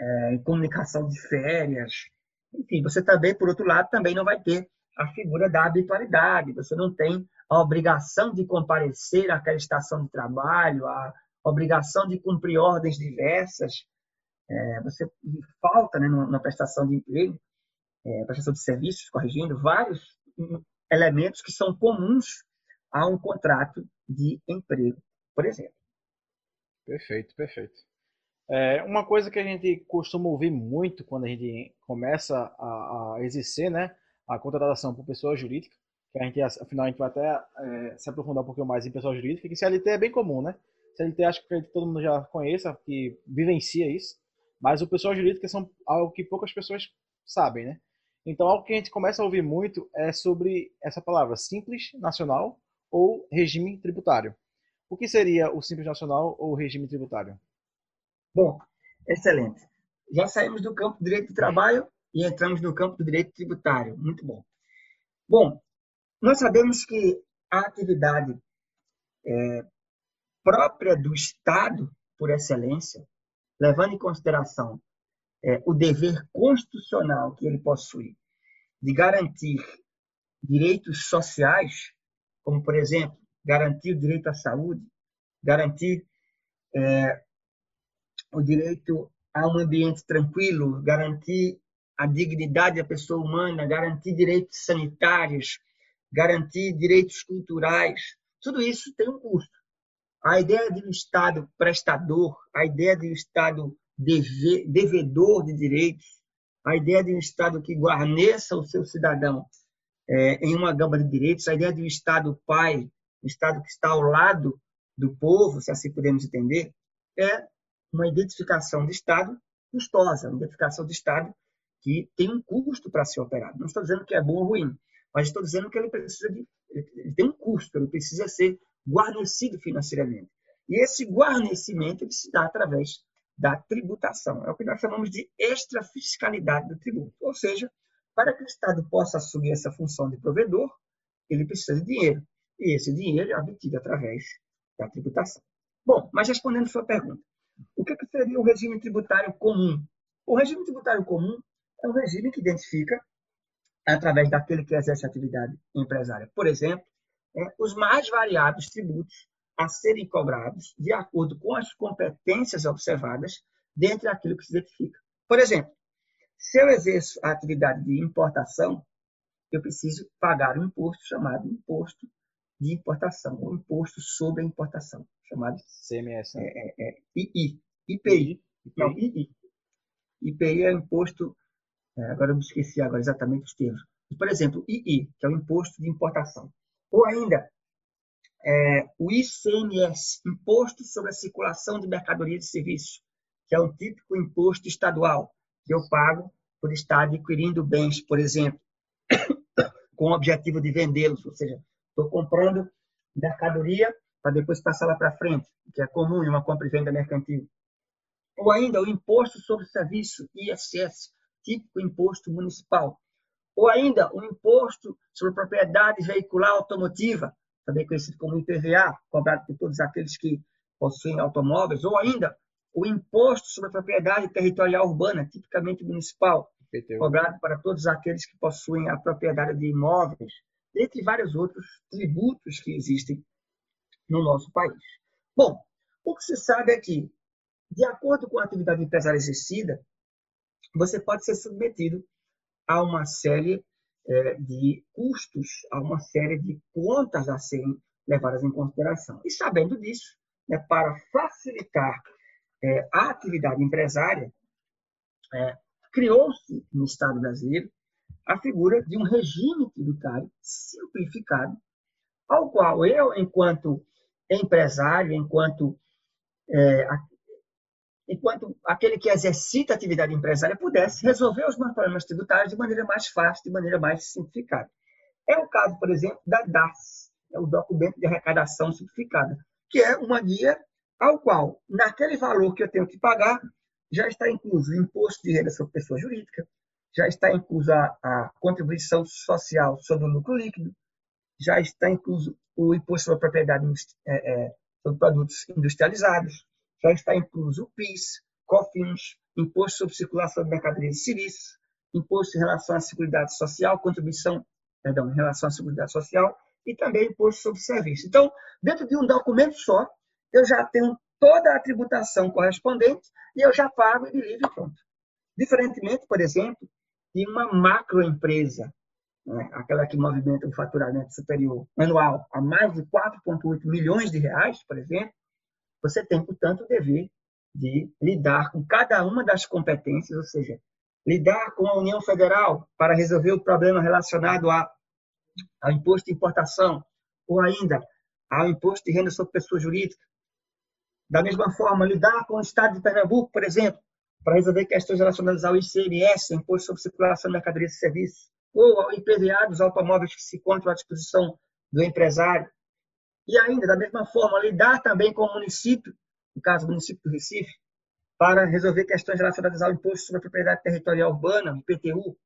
é, comunicação de férias. Enfim, você também, por outro lado, também não vai ter a figura da habitualidade. Você não tem a obrigação de comparecer àquela estação de trabalho, a obrigação de cumprir ordens diversas. É, você falta né, na prestação de emprego, é, prestação de serviços, corrigindo, vários elementos que são comuns a um contrato de emprego, por exemplo. Perfeito, perfeito. É, uma coisa que a gente costuma ouvir muito quando a gente começa a, a exercer né, a contratação por pessoa jurídica, que a gente, afinal, a gente vai até é, se aprofundar um pouquinho mais em pessoa jurídica, que CLT é bem comum, né? CLT acho que todo mundo já conheça, que vivencia isso, mas o pessoal jurídica são algo que poucas pessoas sabem, né? Então, algo que a gente começa a ouvir muito é sobre essa palavra simples nacional ou regime tributário. O que seria o simples nacional ou regime tributário? Bom, excelente. Já saímos do campo do direito do trabalho e entramos no campo do direito tributário. Muito bom. Bom, nós sabemos que a atividade é, própria do Estado, por excelência, levando em consideração é, o dever constitucional que ele possui de garantir direitos sociais, como, por exemplo, garantir o direito à saúde, garantir é, o direito a um ambiente tranquilo, garantir a dignidade da pessoa humana, garantir direitos sanitários, garantir direitos culturais. Tudo isso tem um custo. A ideia de um Estado prestador, a ideia de um Estado devedor de direitos, a ideia de um Estado que guarneça o seu cidadão é, em uma gama de direitos, a ideia de um Estado pai, um Estado que está ao lado do povo, se assim podemos entender, é uma identificação de Estado custosa, uma identificação de Estado que tem um custo para ser operado. Não estou dizendo que é bom ou ruim, mas estou dizendo que ele precisa de, ele tem um custo, ele precisa ser guarnecido financeiramente. E esse guarnecimento ele se dá através da tributação. É o que nós chamamos de extrafiscalidade do tributo. Ou seja, para que o Estado possa assumir essa função de provedor, ele precisa de dinheiro. E esse dinheiro é obtido através da tributação. Bom, mas respondendo sua pergunta, o que seria o regime tributário comum? O regime tributário comum é um regime que identifica, através daquele que exerce atividade empresária, por exemplo, é, os mais variados tributos a serem cobrados de acordo com as competências observadas dentre aquilo que se identifica. Por exemplo, se eu exerço a atividade de importação, eu preciso pagar um imposto chamado imposto de importação, ou imposto sobre a importação, chamado CMS. Né? É, é, é, II, IPI. Não, II. IPI é o imposto, é, agora eu me esqueci agora exatamente os termos. Por exemplo, II, que é o imposto de importação. Ou ainda, é, o ICMS, Imposto sobre a Circulação de Mercadorias e Serviços, que é um típico imposto estadual que eu pago por estar adquirindo bens, por exemplo, com o objetivo de vendê-los, ou seja, estou comprando mercadoria para depois passar lá para frente, que é comum em uma compra e venda mercantil. Ou ainda o imposto sobre serviço, ISS, típico imposto municipal. Ou ainda o imposto sobre propriedade veicular automotiva, também conhecido como IPVA, cobrado por todos aqueles que possuem automóveis, ou ainda o imposto sobre propriedade territorial urbana, tipicamente municipal, cobrado para todos aqueles que possuem a propriedade de imóveis, dentre vários outros tributos que existem no nosso país. Bom, o que se sabe é que, de acordo com a atividade empresária exercida, você pode ser submetido a uma série é, de custos, a uma série de contas a serem levadas em consideração. E sabendo disso, né, para facilitar é, a atividade empresária, é, criou-se no Estado brasileiro a figura de um regime tributário simplificado, ao qual eu, enquanto empresário, enquanto, é, enquanto aquele que exercita atividade empresária, pudesse resolver os meus problemas tributários de maneira mais fácil, de maneira mais simplificada. É o caso, por exemplo, da DAS, é o Documento de Arrecadação Simplificada, que é uma guia ao qual, naquele valor que eu tenho que pagar, já está incluso o imposto de renda sobre pessoa jurídica, já está incluso a, contribuição social sobre o lucro líquido, já está incluso o imposto sobre a propriedade é, é, sobre produtos industrializados, já está incluso o PIS, COFINS, imposto sobre circulação de mercadorias e serviços, imposto em relação à seguridade social, contribuição, perdão, em relação à seguridade social e também imposto sobre serviço. Então, dentro de um documento só, eu já tenho toda a tributação correspondente e eu já pago e livre pronto. Diferentemente, por exemplo, de uma macroempresa, né, aquela que movimenta um faturamento superior anual a mais de 4,8 milhões de reais, por exemplo, você tem, portanto, o dever de lidar com cada uma das competências, ou seja, lidar com a União Federal para resolver o problema relacionado a, ao imposto de importação, ou ainda ao imposto de renda sobre pessoa jurídica, da mesma forma, lidar com o Estado de Pernambuco, por exemplo, para resolver questões relacionadas ao ICMS, Imposto sobre Circulação de Mercadorias e Serviços, ou ao IPVA dos automóveis que se encontram à disposição do empresário. E ainda, da mesma forma, lidar também com o município, no caso do município do Recife, para resolver questões relacionadas ao Imposto sobre a Propriedade Territorial Urbana, IPTU,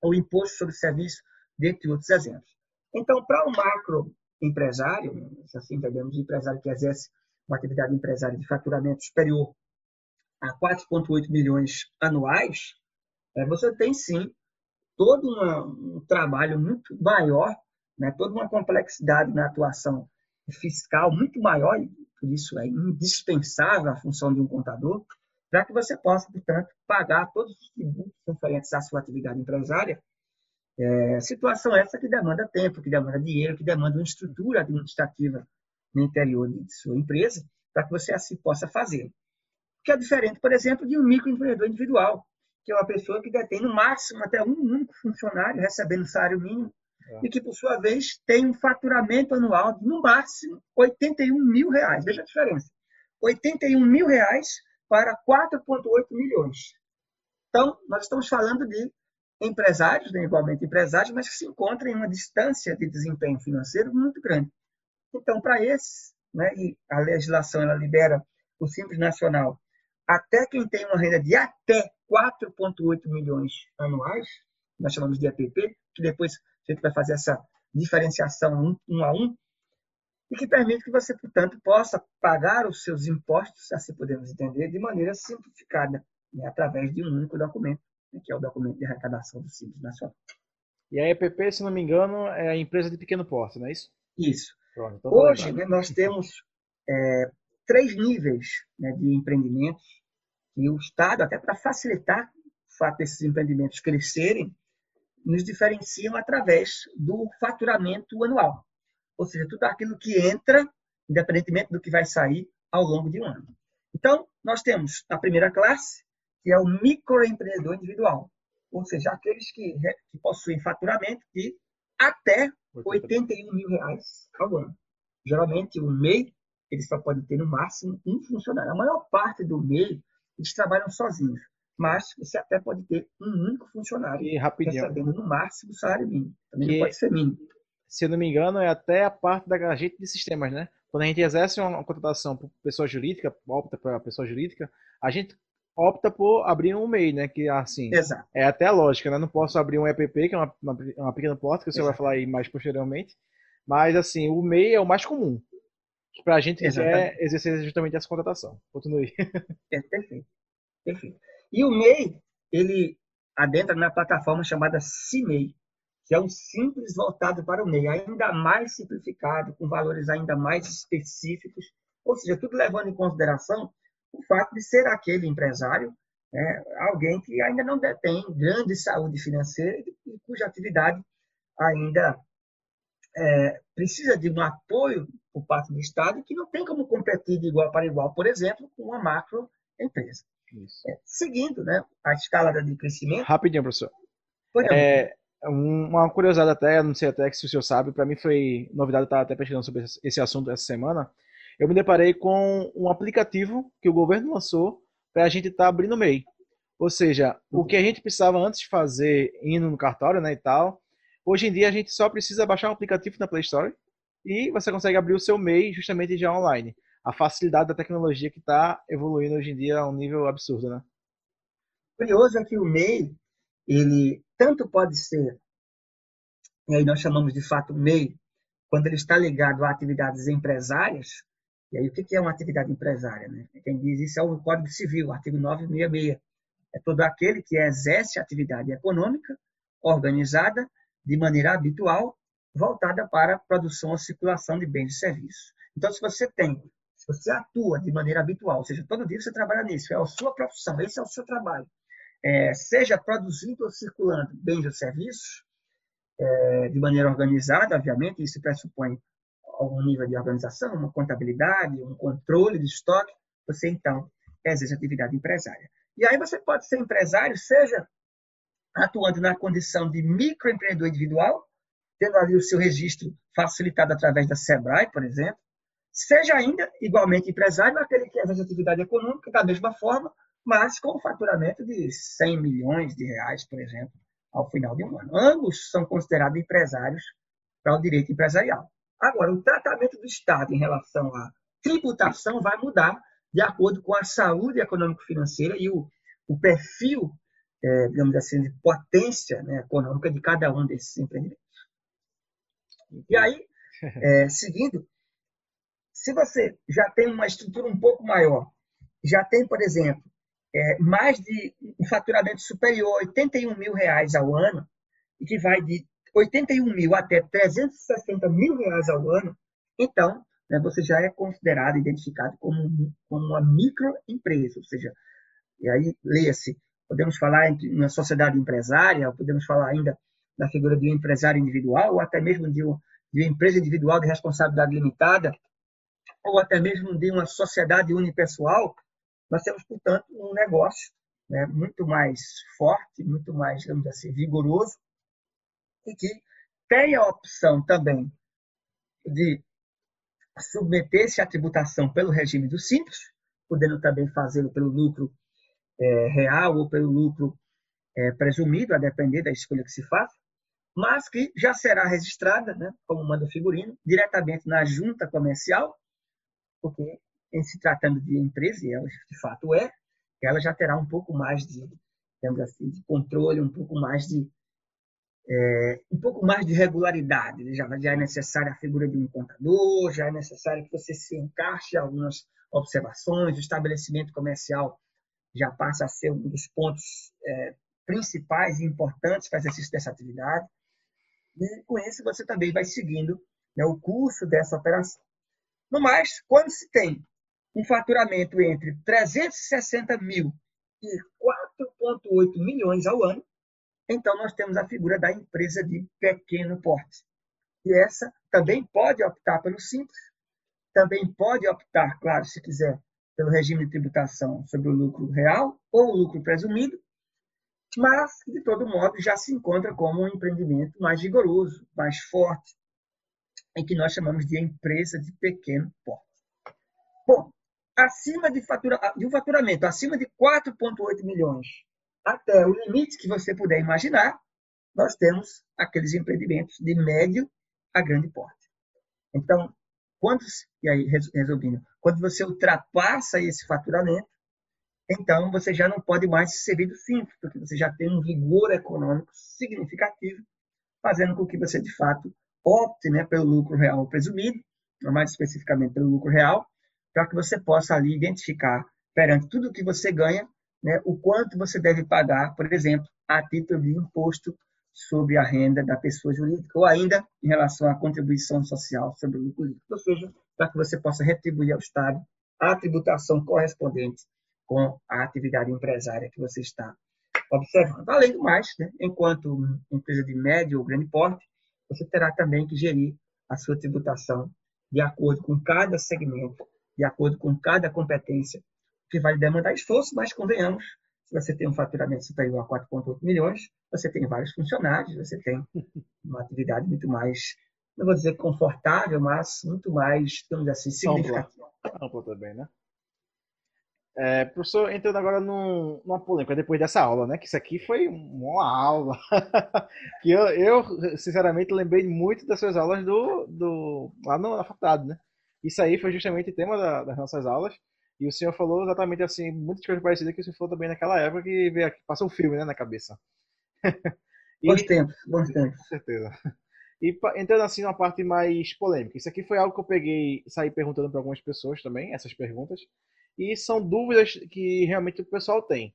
ou Imposto sobre Serviço, dentre outros exemplos. Então, para o macro empresário, se assim entendemos, o empresário que exerce uma atividade empresária de faturamento superior a 4,8 milhões anuais, é, você tem sim todo uma, um trabalho muito maior, né, toda uma complexidade na atuação fiscal muito maior, e por isso é indispensável a função de um contador, para que você possa, portanto, pagar todos os tributos referentes à sua atividade empresária. É, situação essa que demanda tempo, que demanda dinheiro, que demanda uma estrutura administrativa no interior de sua empresa, para que você assim possa fazer. Que é diferente, por exemplo, de um microempreendedor individual, que é uma pessoa que detém no máximo até um único funcionário recebendo salário mínimo é. e que, por sua vez, tem um faturamento anual de, no máximo, 81 mil reais. Veja a diferença. 81 mil reais para 4,8 milhões. Então, nós estamos falando de empresários, né, igualmente empresários, mas que se encontram em uma distância de desempenho financeiro muito grande. Então, para esses, né, e a legislação ela libera o Simples Nacional, até quem tem uma renda de até 4,8 milhões anuais, nós chamamos de APP, que depois a gente vai fazer essa diferenciação um, um a um, e que permite que você, portanto, possa pagar os seus impostos, assim podemos entender, de maneira simplificada, né, através de um único documento, né, que é o documento de arrecadação do Simples Nacional. E a EPP, se não me engano, é a empresa de pequeno porte, não é isso? Isso. Pronto, então Hoje, né, nós temos é, três níveis né, de empreendimentos e o Estado, até para facilitar o fato desses empreendimentos crescerem, nos diferenciam através do faturamento anual. Ou seja, tudo aquilo que entra, independentemente do que vai sair ao longo de um ano. Então, nós temos a primeira classe, que é o microempreendedor individual, ou seja, aqueles que, que possuem faturamento de até 81 mil reais ao ano. Geralmente, o MEI ele só pode ter no máximo um funcionário. A maior parte do MEI, eles trabalham sozinhos, mas você até pode ter um único funcionário e rapidinho. recebendo no máximo o salário mínimo. Também que, pode ser mínimo. Se eu não me engano, é até a parte da agente de sistemas, né? Quando a gente exerce uma contratação por pessoa jurídica, opta para pessoa jurídica, a gente opta por abrir um MEI, né? Que assim, Exato. é até a lógica, né? Não posso abrir um EPP, que é uma, uma, uma pequena porta, que você vai falar aí mais posteriormente. Mas assim, o MEI é o mais comum. Para a gente Exatamente. quer exercer justamente essa contratação. Continue. É, perfeito. perfeito. E o MEI, ele adentra na plataforma chamada CIMEI, que é um simples voltado para o MEI, ainda mais simplificado, com valores ainda mais específicos, ou seja, tudo levando em consideração o fato de ser aquele empresário né, alguém que ainda não detém grande saúde financeira e cuja atividade ainda é, precisa de um apoio por parte do Estado que não tem como competir de igual para igual, por exemplo, com uma macroempresa. É, seguindo né, a escalada de crescimento. Rapidinho, professor. É, uma curiosidade até, não sei até se o senhor sabe, para mim foi novidade, estar até pesquisando sobre esse assunto essa semana. Eu me deparei com um aplicativo que o governo lançou para a gente estar tá abrindo MEI. Ou seja, o que a gente precisava antes de fazer indo no cartório né, e tal, hoje em dia a gente só precisa baixar um aplicativo na Play Store e você consegue abrir o seu MEI justamente já online a facilidade da tecnologia que está evoluindo hoje em dia a um nível absurdo, né? Curioso é que o MEI, ele tanto pode ser, e aí nós chamamos de fato MEI, quando ele está ligado a atividades empresárias, e aí o que é uma atividade empresária? Né? Quem diz isso é o Código Civil, artigo 966. É todo aquele que exerce atividade econômica organizada de maneira habitual, voltada para a produção ou circulação de bens e serviços. Então, se você tem se você atua de maneira habitual, ou seja, todo dia você trabalha nisso, é a sua profissão, esse é o seu trabalho, é, seja produzindo ou circulando bens ou serviços, é, de maneira organizada, obviamente, isso pressupõe algum nível de organização, uma contabilidade, um controle de estoque, você então exerce atividade empresária. E aí você pode ser empresário, seja atuando na condição de microempreendedor individual, tendo ali o seu registro facilitado através da SEBRAE, por exemplo, seja ainda igualmente empresário, aquele que exerce atividade econômica da mesma forma, mas com faturamento de 100 milhões de reais, por exemplo, ao final de um ano. Ambos são considerados empresários para o direito empresarial. Agora, o tratamento do Estado em relação à tributação vai mudar de acordo com a saúde econômico-financeira e o, o perfil, é, digamos assim, de potência né, econômica de cada um desses empreendimentos. E aí, é, seguindo, se você já tem uma estrutura um pouco maior, já tem, por exemplo, é, mais de um faturamento superior a 81 mil reais ao ano, e que vai de 81 mil até 360 mil reais ao ano, então né, você já é considerado, identificado como, como uma microempresa, ou seja, e aí leia-se, podemos falar em uma sociedade empresária, podemos falar ainda da figura de um empresário individual, ou até mesmo de, um, de uma empresa individual de responsabilidade limitada, ou até mesmo de uma sociedade unipessoal, nós temos, portanto, um negócio né, muito mais forte, muito mais, digamos assim, vigoroso, e que tem a opção também de submeter-se à tributação pelo regime do simples, podendo também fazê-lo pelo lucro é, real ou pelo lucro é, presumido, a depender da escolha que se faça, mas que já será registrada, né, como manda o figurino, diretamente na junta comercial, porque em se tratando de empresa, e ela de fato é, ela já terá um pouco mais de, assim, de controle, um pouco mais de é, um pouco mais de regularidade. Já, já é necessária a figura de um contador, já é necessário que você se encaixe algumas observações, o estabelecimento comercial já passa a ser um dos pontos é, principais e importantes para o exercício dessa atividade. E com isso você também vai seguindo né, o curso dessa operação. No mais, quando se tem um faturamento entre 360 mil e 4,8 milhões ao ano, então nós temos a figura da empresa de pequeno porte. E essa também pode optar pelo simples, também pode optar, claro, se quiser, pelo regime de tributação sobre o lucro real ou o lucro presumido, mas, de todo modo, já se encontra como um empreendimento mais rigoroso, mais forte, em que nós chamamos de empresa de pequeno porte. Bom, acima de, fatura, de um faturamento acima de 4,8 milhões até o limite que você puder imaginar, nós temos aqueles empreendimentos de médio a grande porte. Então, quando, e aí, resumindo, quando você ultrapassa esse faturamento, então você já não pode mais ser do simples, porque você já tem um vigor econômico significativo, fazendo com que você, de fato, opte né, pelo lucro real presumido, mais especificamente pelo lucro real, para que você possa ali identificar, perante tudo o que você ganha, né, o quanto você deve pagar, por exemplo, a título de imposto sobre a renda da pessoa jurídica, ou ainda em relação à contribuição social sobre o lucro líquido, ou seja, para que você possa retribuir ao Estado a tributação correspondente com a atividade empresária que você está observando. Além do mais, né, enquanto empresa de médio ou grande porte, você terá também que gerir a sua tributação de acordo com cada segmento, de acordo com cada competência que vai demandar esforço, mas convenhamos, se você tem um faturamento superior a 4,8 milhões, você tem vários funcionários, você tem uma atividade muito mais, não vou dizer confortável, mas muito mais, digamos assim, significativa. Ampla, ampla também, né? É, professor, entrando agora num, numa polêmica depois dessa aula, né? Que isso aqui foi uma aula. que eu, eu, sinceramente, lembrei muito das suas aulas do, do, lá no, na faculdade, né? Isso aí foi justamente o tema da, das nossas aulas. E o senhor falou exatamente assim, muitas coisas parecidas que o senhor falou também naquela época que veio aqui, passou um filme né, na cabeça. E, bons tempos, bons tempos. Com certeza. E entrando assim numa parte mais polêmica, isso aqui foi algo que eu peguei, saí perguntando para algumas pessoas também, essas perguntas, e são dúvidas que realmente o pessoal tem.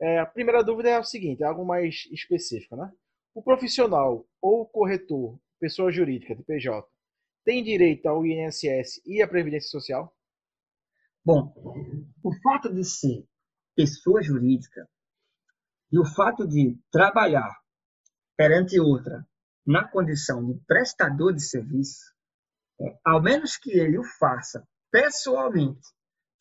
É, a primeira dúvida é o seguinte, é algo mais específico, né? O profissional ou corretor, pessoa jurídica de PJ, tem direito ao INSS e à Previdência Social? Bom, o fato de ser pessoa jurídica e o fato de trabalhar perante outra na condição de prestador de serviço, é, ao menos que ele o faça pessoalmente,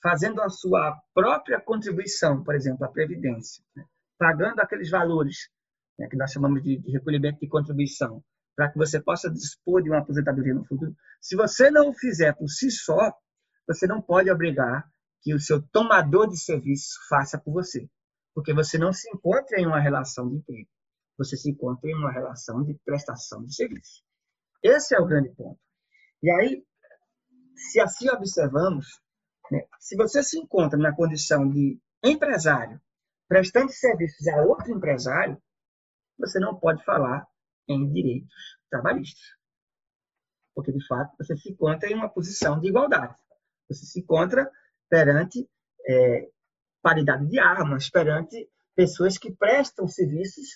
fazendo a sua própria contribuição, por exemplo, à Previdência, né, pagando aqueles valores né, que nós chamamos de, de recolhimento de contribuição, para que você possa dispor de uma aposentadoria no futuro. Se você não o fizer por si só, você não pode obrigar que o seu tomador de serviço faça por você, porque você não se encontra em uma relação de emprego, você se encontra em uma relação de prestação de serviço. Esse é o grande ponto. E aí, se assim observamos, né, se você se encontra na condição de empresário, prestando serviços a outro empresário, você não pode falar em direitos trabalhistas. Porque, de fato, você se encontra em uma posição de igualdade. Você se encontra perante é, paridade de armas, perante pessoas que prestam serviços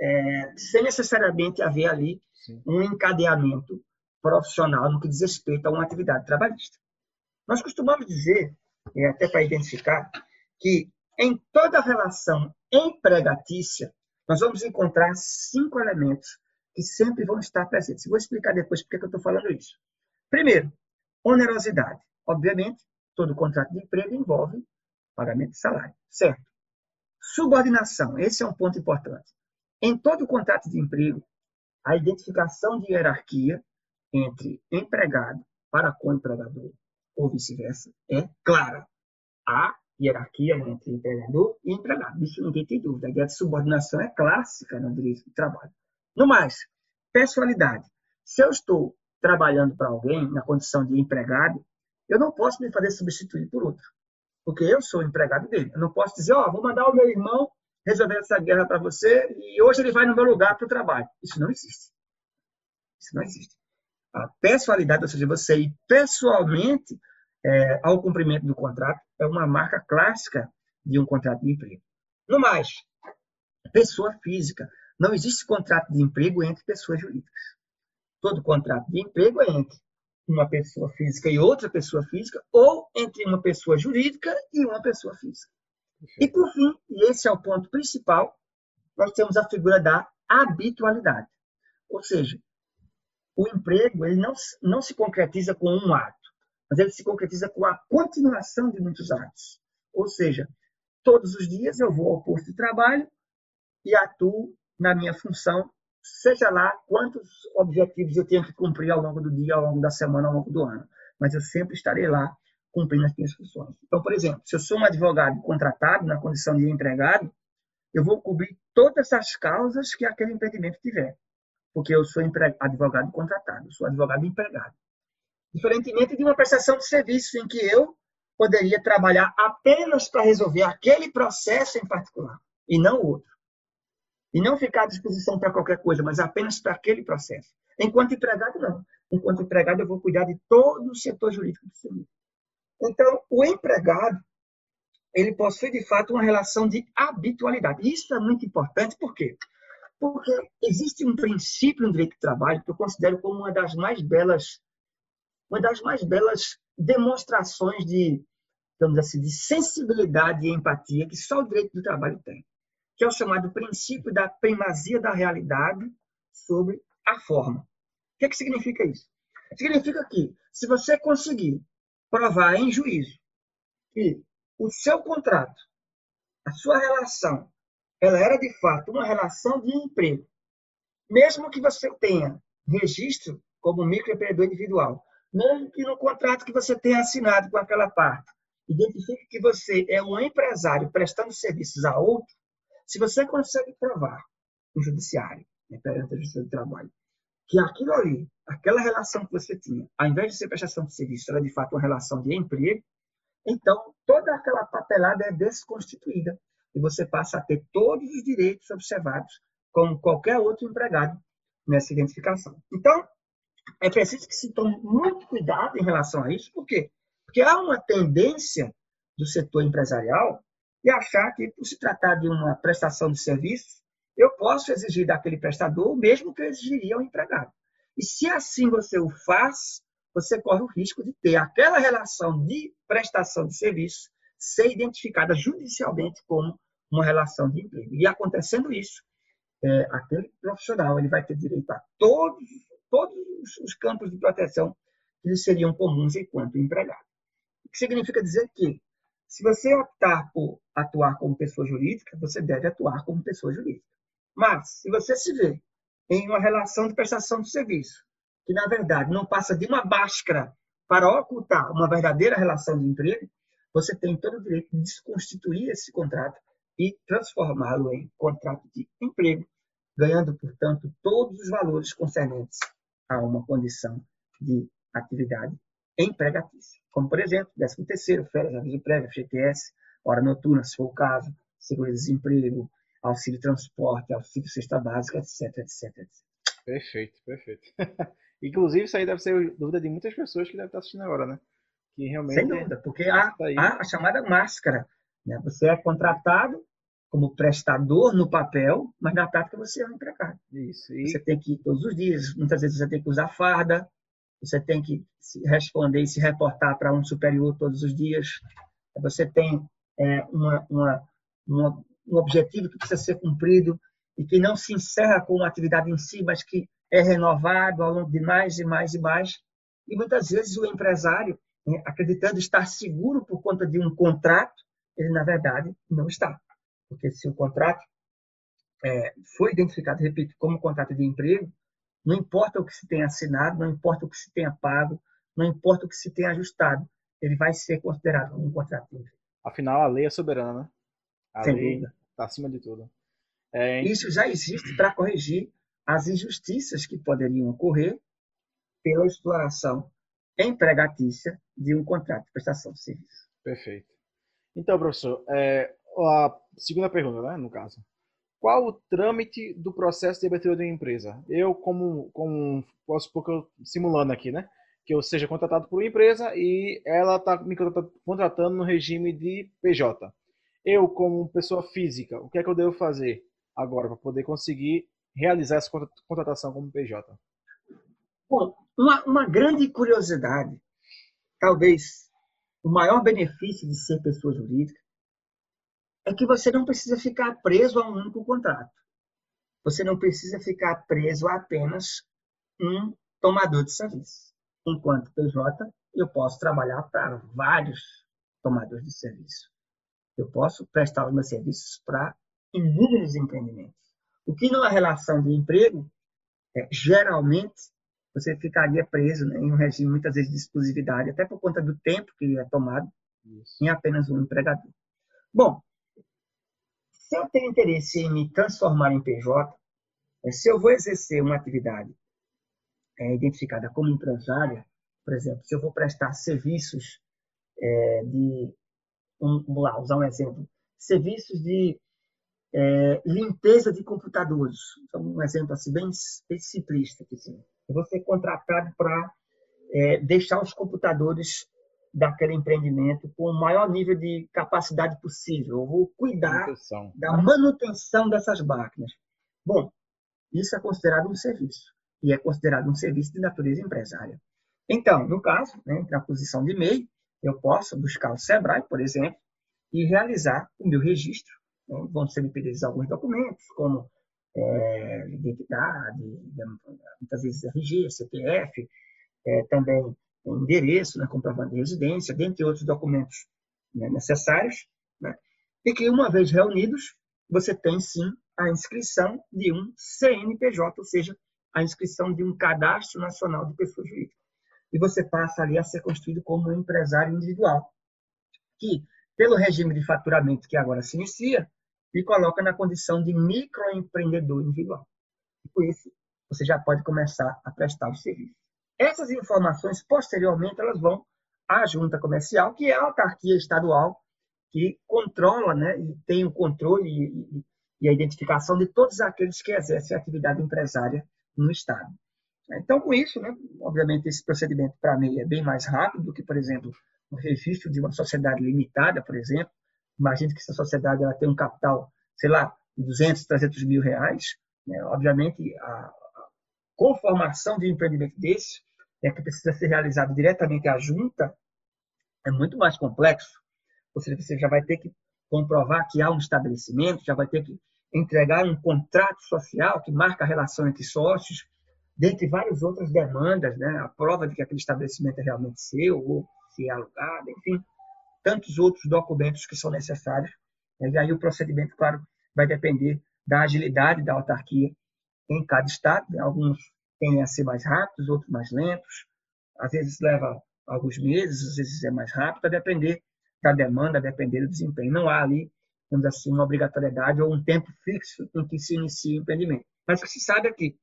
é, sem necessariamente haver ali Sim. um encadeamento profissional no que diz respeito a uma atividade trabalhista. Nós costumamos dizer, é, até para identificar, que em toda relação empregatícia, nós vamos encontrar cinco elementos que sempre vão estar presentes. Vou explicar depois por que eu estou falando isso. Primeiro, onerosidade. Obviamente, todo contrato de emprego envolve pagamento de salário, certo? Subordinação, esse é um ponto importante. Em todo contrato de emprego, a identificação de hierarquia entre empregado para com empregador ou vice-versa é clara. há hierarquia entre empregador e empregado. Isso ninguém tem dúvida. A ideia de subordinação é clássica no direito do trabalho. No mais, pessoalidade. Se eu estou trabalhando para alguém na condição de empregado, eu não posso me fazer substituir por outro, porque eu sou empregado dele. Eu não posso dizer, ó, oh, vou mandar o meu irmão resolver essa guerra para você e hoje ele vai no meu lugar para o trabalho. Isso não existe. Isso não existe. A pessoalidade, ou seja, você ir pessoalmente é, ao cumprimento do contrato, é uma marca clássica de um contrato de emprego. No mais, pessoa física. Não existe contrato de emprego entre pessoas jurídicas. Todo contrato de emprego é entre uma pessoa física e outra pessoa física, ou entre uma pessoa jurídica e uma pessoa física. E, por fim, e esse é o ponto principal, nós temos a figura da habitualidade. Ou seja, o emprego ele não, não se concretiza com um ato, mas ele se concretiza com a continuação de muitos atos. Ou seja, todos os dias eu vou ao posto de trabalho e atuo na minha função, seja lá quantos objetivos eu tenho que cumprir ao longo do dia, ao longo da semana, ao longo do ano. Mas eu sempre estarei lá cumprindo as minhas funções. Então, por exemplo, se eu sou um advogado contratado na condição de empregado, eu vou cobrir todas as causas que aquele empreendimento tiver porque eu sou advogado contratado, sou advogado empregado. Diferentemente de uma prestação de serviço em que eu poderia trabalhar apenas para resolver aquele processo em particular e não outro. E não ficar à disposição para qualquer coisa, mas apenas para aquele processo. Enquanto empregado, não. Enquanto empregado, eu vou cuidar de todo o setor jurídico do serviço. Então, o empregado, ele possui, de fato, uma relação de habitualidade. Isso é muito importante, por quê? Porque existe um princípio no direito do trabalho que eu considero como uma das mais belas, uma das mais belas demonstrações de, digamos assim, de sensibilidade e empatia que só o direito do trabalho tem, que é o chamado princípio da primazia da realidade sobre a forma. O que, é que significa isso? Significa que, se você conseguir provar em juízo que o seu contrato, a sua relação ela era de fato uma relação de emprego. Mesmo que você tenha registro como microempreendedor individual, mesmo que no contrato que você tenha assinado com aquela parte, identifique que você é um empresário prestando serviços a outro, se você consegue provar no judiciário, né, perante a Justiça do Trabalho, que aquilo ali, aquela relação que você tinha, ao invés de ser prestação de serviço, era de fato uma relação de emprego, então toda aquela papelada é desconstituída e você passa a ter todos os direitos observados como qualquer outro empregado nessa identificação. Então, é preciso que se tome muito cuidado em relação a isso, por quê? Porque há uma tendência do setor empresarial de achar que, por se tratar de uma prestação de serviço, eu posso exigir daquele prestador o mesmo que eu exigiria ao empregado. E se assim você o faz, você corre o risco de ter aquela relação de prestação de serviço ser identificada judicialmente como uma relação de emprego. E acontecendo isso, é, aquele profissional ele vai ter direito a todos, todos os campos de proteção que lhe seriam comuns enquanto empregado. O que significa dizer que, se você optar por atuar como pessoa jurídica, você deve atuar como pessoa jurídica. Mas, se você se vê em uma relação de prestação de serviço, que na verdade não passa de uma máscara para ocultar uma verdadeira relação de emprego, você tem todo o direito de desconstituir esse contrato e transformá-lo em contrato de emprego, ganhando, portanto, todos os valores concernentes a uma condição de atividade empregatícia, como, por exemplo, 13 terceiro, férias, aviso prévio, FGTS, hora noturna, se for o caso, seguro-desemprego, auxílio transporte, auxílio cesta básica, etc, etc, etc. Perfeito, perfeito. Inclusive, isso aí deve ser dúvida de muitas pessoas que devem estar assistindo agora, né? Que realmente Sem dúvida, porque há, tá há a chamada máscara. Né? Você é contratado como prestador no papel, mas na prática você é um empregado. Isso. E... Você tem que ir todos os dias, muitas vezes você tem que usar farda, você tem que responder e se reportar para um superior todos os dias. Você tem é, uma, uma, uma, um objetivo que precisa ser cumprido e que não se encerra com uma atividade em si, mas que é renovado ao longo de mais e mais e mais. E muitas vezes o empresário, né, acreditando estar seguro por conta de um contrato, ele na verdade não está. Porque se o contrato é, foi identificado, repito, como contrato de emprego, não importa o que se tenha assinado, não importa o que se tenha pago, não importa o que se tenha ajustado, ele vai ser considerado como um contrato emprego. Afinal, a lei é soberana, né? A Sem lei dúvida. está acima de tudo. É, Isso já existe para corrigir as injustiças que poderiam ocorrer pela exploração empregatícia de um contrato de prestação de serviço. perfeito. Então, professor, é, a segunda pergunta, né, no caso. Qual o trâmite do processo de abertura de uma empresa? Eu, como, como posso supor que eu, simulando aqui, né? Que eu seja contratado por uma empresa e ela está me contrata- contratando no regime de PJ. Eu, como pessoa física, o que é que eu devo fazer agora para poder conseguir realizar essa contra- contratação como PJ? Bom, uma, uma grande curiosidade, talvez o maior benefício de ser pessoa jurídica, é que você não precisa ficar preso a um único contrato. Você não precisa ficar preso a apenas um tomador de serviço. Enquanto PJ, eu posso trabalhar para vários tomadores de serviço. Eu posso prestar os meus serviços para inúmeros empreendimentos. O que numa relação de emprego, é, geralmente, você ficaria preso né, em um regime, muitas vezes, de exclusividade, até por conta do tempo que é tomado Isso. em apenas um empregador. Bom, se eu tenho interesse em me transformar em PJ, eh, se eu vou exercer uma atividade eh, identificada como empresária, por exemplo, se eu vou prestar serviços eh, de, um, vamos lá, usar um exemplo, serviços de eh, limpeza de computadores, então, um exemplo assim bem bem simplista, assim. eu vou ser contratado para deixar os computadores daquele empreendimento com o maior nível de capacidade possível. Eu vou cuidar Manutenção. da manutenção dessas máquinas. Bom, isso é considerado um serviço e é considerado um serviço de natureza empresária. Então, no caso, né, na posição de MEI, eu posso buscar o SEBRAE, por exemplo, e realizar o meu registro. Né? Vão ser me pedidos alguns documentos, como é, identidade, muitas vezes RG, CPF, é, também endereço, né, comprovante de residência, dentre outros documentos né, necessários, né, e que, uma vez reunidos, você tem sim a inscrição de um CNPJ, ou seja, a inscrição de um cadastro nacional de pessoa jurídica. E você passa ali a ser constituído como um empresário individual, que, pelo regime de faturamento que agora se inicia, lhe coloca na condição de microempreendedor individual. E por isso, você já pode começar a prestar o serviço. Essas informações, posteriormente, elas vão à junta comercial, que é a autarquia estadual que controla né, e tem o controle e, e a identificação de todos aqueles que exercem atividade empresária no Estado. Então, com isso, né, obviamente, esse procedimento para mim é bem mais rápido do que, por exemplo, o registro de uma sociedade limitada, por exemplo. Imagine que essa sociedade ela tem um capital, sei lá, de 200, 300 mil reais. Né? Obviamente, a conformação de um empreendimento desse, é que precisa ser realizado diretamente à junta, é muito mais complexo. Ou seja, você já vai ter que comprovar que há um estabelecimento, já vai ter que entregar um contrato social que marca a relação entre sócios, dentre várias outras demandas, né? a prova de que aquele estabelecimento é realmente seu, ou se é alugado, enfim, tantos outros documentos que são necessários. E aí o procedimento, claro, vai depender da agilidade da autarquia em cada estado. Né? Alguns tendem a ser mais rápidos, outros mais lentos. Às vezes leva alguns meses, às vezes é mais rápido, a depender da demanda, a depender do desempenho. Não há ali, vamos assim, uma obrigatoriedade ou um tempo fixo em que se inicia o empreendimento. Mas o que se sabe é que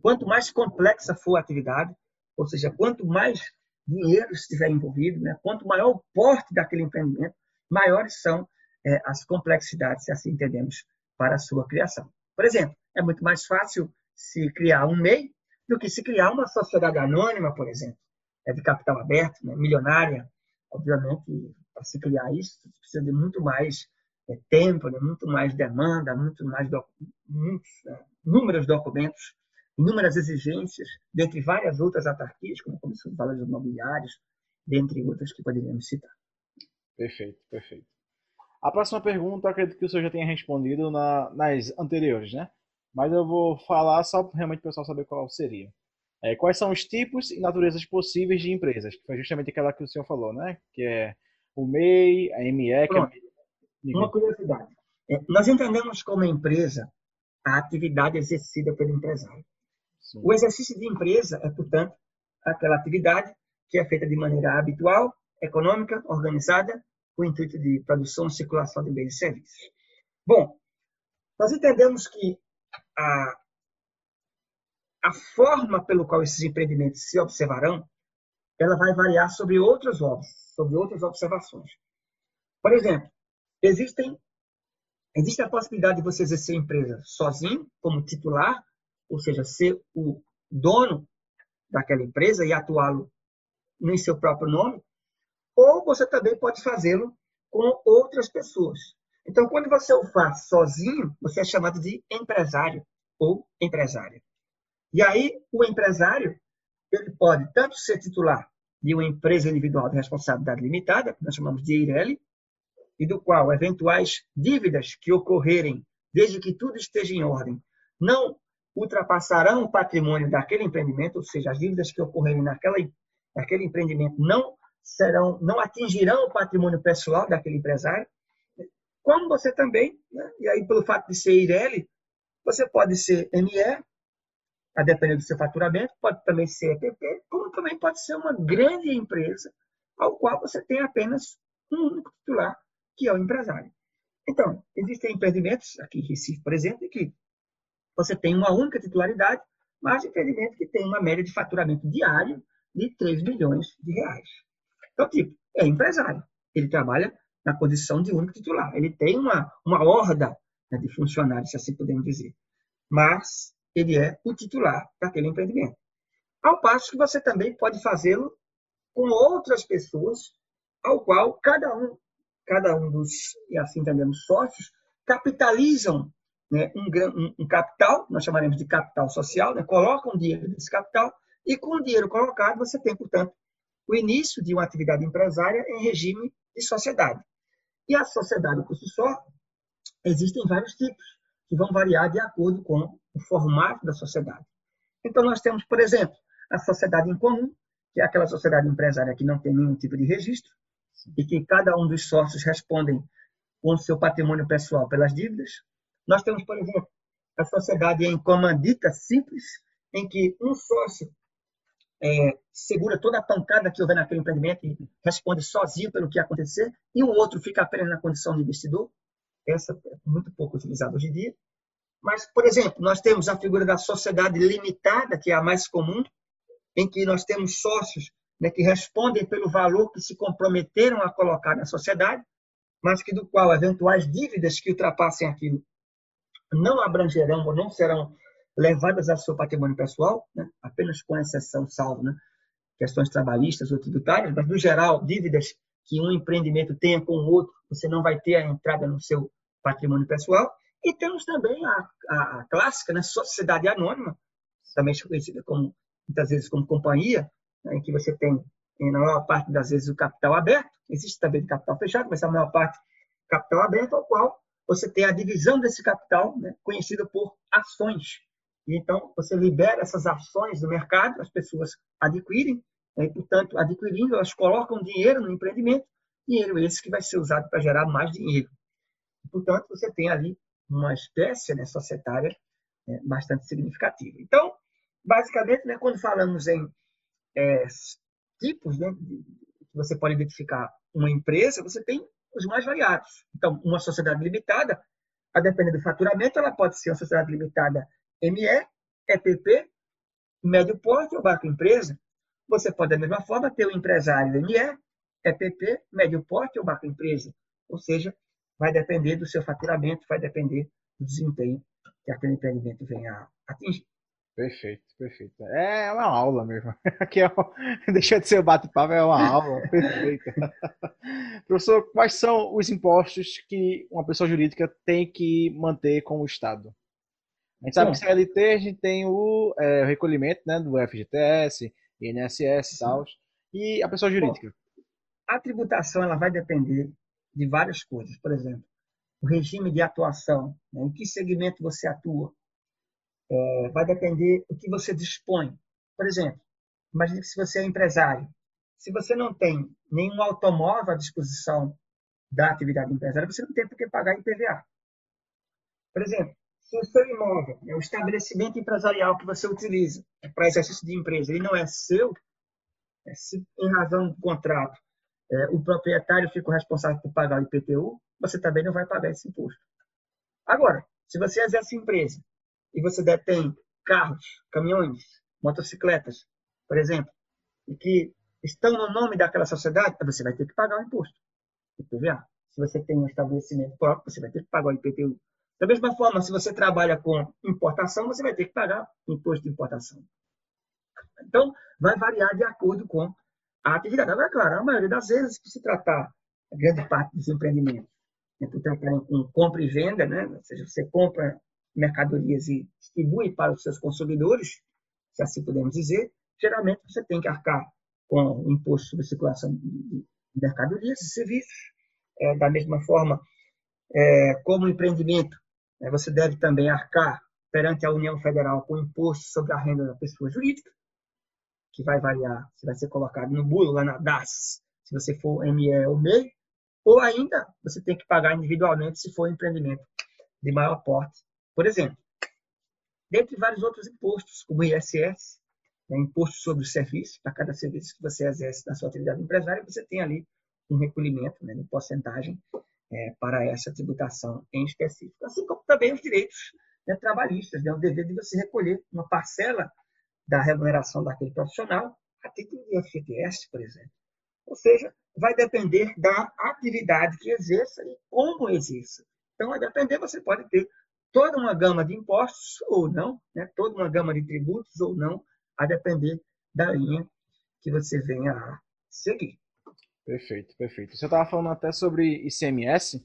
quanto mais complexa for a atividade, ou seja, quanto mais dinheiro estiver envolvido, né, quanto maior o porte daquele empreendimento, maiores são é, as complexidades, se assim entendemos, para a sua criação. Por exemplo, é muito mais fácil se criar um MEI do que se criar uma sociedade anônima, por exemplo, é de capital aberto, né, milionária. Obviamente, para se criar isso, precisa de muito mais é, tempo, né, muito mais demanda, muito mais muitos, né, inúmeros documentos, inúmeras exigências, dentre várias outras autarquias, como a Comissão de Valores Imobiliários, dentre outras que poderíamos citar. Perfeito, perfeito. A próxima pergunta, acredito que o senhor já tenha respondido na, nas anteriores, né? Mas eu vou falar só para realmente o pessoal saber qual seria. É, quais são os tipos e naturezas possíveis de empresas? Que foi justamente aquela que o senhor falou, né? Que é o MEI, a ME, que é... Uma curiosidade. É, nós entendemos como empresa a atividade exercida pelo empresário. Sim. O exercício de empresa é, portanto, aquela atividade que é feita de maneira habitual, econômica, organizada com o intuito de produção e circulação de bens e serviços. Bom, nós entendemos que a, a forma pelo qual esses empreendimentos se observarão, ela vai variar sobre outros sobre outras observações. Por exemplo, existem existe a possibilidade de você exercer a empresa sozinho, como titular, ou seja, ser o dono daquela empresa e atuá-lo em seu próprio nome, ou você também pode fazê-lo com outras pessoas. Então, quando você o faz sozinho, você é chamado de empresário ou empresária. E aí, o empresário, ele pode tanto ser titular de uma empresa individual de responsabilidade limitada, que nós chamamos de EIRELI, e do qual eventuais dívidas que ocorrerem, desde que tudo esteja em ordem, não ultrapassarão o patrimônio daquele empreendimento, ou seja, as dívidas que ocorrerem naquela, naquele empreendimento não serão, não atingirão o patrimônio pessoal daquele empresário, como você também, né? e aí pelo fato de ser IREL, você pode ser ME, a depender do seu faturamento, pode também ser EPP, como também pode ser uma grande empresa, ao qual você tem apenas um único titular, que é o empresário. Então, existem empreendimentos, aqui em Recife, por exemplo, que você tem uma única titularidade, mas empreendimento que tem uma média de faturamento diário de 3 milhões de reais. Então, tipo, é empresário. Ele trabalha na condição de único titular. Ele tem uma, uma horda né, de funcionários, se assim podemos dizer. Mas ele é o titular daquele empreendimento. Ao passo que você também pode fazê-lo com outras pessoas, ao qual cada um, cada um dos, e assim entendemos, sócios, capitalizam né, um, um, um, capital, nós chamaremos de capital social, né, colocam dinheiro nesse capital, e com o dinheiro colocado, você tem, portanto, o início de uma atividade empresária em regime de sociedade. E a sociedade por si só, existem vários tipos, que vão variar de acordo com o formato da sociedade. Então, nós temos, por exemplo, a sociedade em comum, que é aquela sociedade empresária que não tem nenhum tipo de registro, e que cada um dos sócios respondem com o seu patrimônio pessoal pelas dívidas. Nós temos, por exemplo, a sociedade em comandita simples, em que um sócio é, segura toda a pancada que houver naquele empreendimento e responde sozinho pelo que acontecer, e o outro fica apenas na condição de investidor. Essa é muito pouco utilizada hoje em dia. Mas, por exemplo, nós temos a figura da sociedade limitada, que é a mais comum, em que nós temos sócios né, que respondem pelo valor que se comprometeram a colocar na sociedade, mas que do qual eventuais dívidas que ultrapassem aquilo não abrangerão ou não serão levadas ao seu patrimônio pessoal, né? apenas com exceção, salvo né? questões trabalhistas ou tributárias, mas, no geral, dívidas que um empreendimento tenha com o outro, você não vai ter a entrada no seu patrimônio pessoal. E temos também a, a, a clássica né? sociedade anônima, também conhecida como, muitas vezes como companhia, né? em que você tem, na maior parte das vezes, o capital aberto. Existe também capital fechado, mas a maior parte capital aberto, ao qual você tem a divisão desse capital, né, conhecida por ações. Então, você libera essas ações do mercado, as pessoas adquirem, né, e, portanto, adquirindo, elas colocam dinheiro no empreendimento, dinheiro esse que vai ser usado para gerar mais dinheiro. Portanto, você tem ali uma espécie né, societária né, bastante significativa. Então, basicamente, né, quando falamos em é, tipos né, que você pode identificar uma empresa, você tem os mais variados. Então, uma sociedade limitada, a depender do faturamento, ela pode ser uma sociedade limitada ME, EPP, médio porte ou barco empresa. Você pode, da mesma forma, ter o um empresário ME, EPP, médio porte ou barco empresa. Ou seja, vai depender do seu faturamento, vai depender do desempenho que aquele empreendimento venha a atingir. Perfeito, perfeito. É uma aula mesmo. Aqui é uma... deixa de ser o bate-papo, é uma aula. Perfeito. Professor, quais são os impostos que uma pessoa jurídica tem que manter com o Estado? A gente sabe Sim. que CLT a gente tem o, é, o recolhimento né, do FGTS, INSS e tal. E a pessoa jurídica? Bom, a tributação ela vai depender de várias coisas. Por exemplo, o regime de atuação, né, em que segmento você atua, é, vai depender do que você dispõe. Por exemplo, imagine que se você é empresário, se você não tem nenhum automóvel à disposição da atividade empresária, você não tem por que pagar IPVA. Por exemplo, o seu imóvel, é o estabelecimento empresarial que você utiliza para exercício de empresa, ele não é seu, é se, em razão do contrato, é, o proprietário fica responsável por pagar o IPTU, você também não vai pagar esse imposto. Agora, se você exerce empresa e você detém carros, caminhões, motocicletas, por exemplo, e que estão no nome daquela sociedade, você vai ter que pagar o imposto. IPVA. Se você tem um estabelecimento próprio, você vai ter que pagar o IPTU. Da mesma forma, se você trabalha com importação, você vai ter que pagar imposto de importação. Então, vai variar de acordo com a atividade. Agora, claro, a maioria das vezes, se tratar a grande parte dos empreendimentos, né, por tratar com compra e venda, né, ou seja, você compra mercadorias e distribui para os seus consumidores, se assim podemos dizer, geralmente você tem que arcar com o imposto sobre circulação de mercadorias e serviços. É, da mesma forma, é, como empreendimento, você deve também arcar perante a União Federal com imposto sobre a renda da pessoa jurídica, que vai variar se vai ser colocado no bulo, lá na DAS, se você for ME ou MEI, ou ainda você tem que pagar individualmente se for empreendimento de maior porte. Por exemplo, dentre vários outros impostos, como o ISS, né, imposto sobre o serviço, para cada serviço que você exerce na sua atividade empresária, você tem ali um recolhimento né, de porcentagem é, para essa tributação em específico. Assim como também os direitos né, trabalhistas, né, o dever de você recolher uma parcela da remuneração daquele profissional a título de FGTS, por exemplo. Ou seja, vai depender da atividade que exerça e como exerça. Então, vai depender, você pode ter toda uma gama de impostos ou não, né? toda uma gama de tributos ou não, a depender da linha que você venha a seguir. Perfeito, perfeito. Você estava falando até sobre ICMS.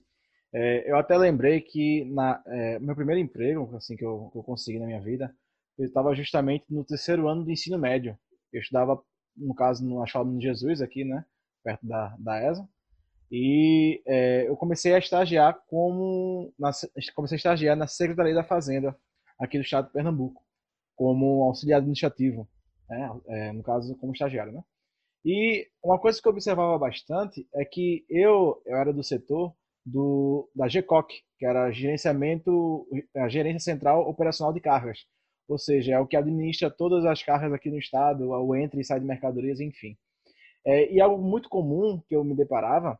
É, eu até lembrei que na é, meu primeiro emprego, assim que eu, que eu consegui na minha vida, eu estava justamente no terceiro ano do ensino médio. Eu estudava, no caso, no Achado de Jesus, aqui, né, perto da, da ESA. E é, eu comecei a estagiar como na, comecei a estagiar na Secretaria da Fazenda aqui do Estado de Pernambuco, como auxiliar administrativo, né, é, no caso como estagiário, né. E uma coisa que eu observava bastante é que eu, eu era do setor do, da GCOC, que era gerenciamento, a gerência central operacional de cargas, ou seja, é o que administra todas as cargas aqui no estado, o entra e sai de mercadorias, enfim. É, e algo muito comum que eu me deparava,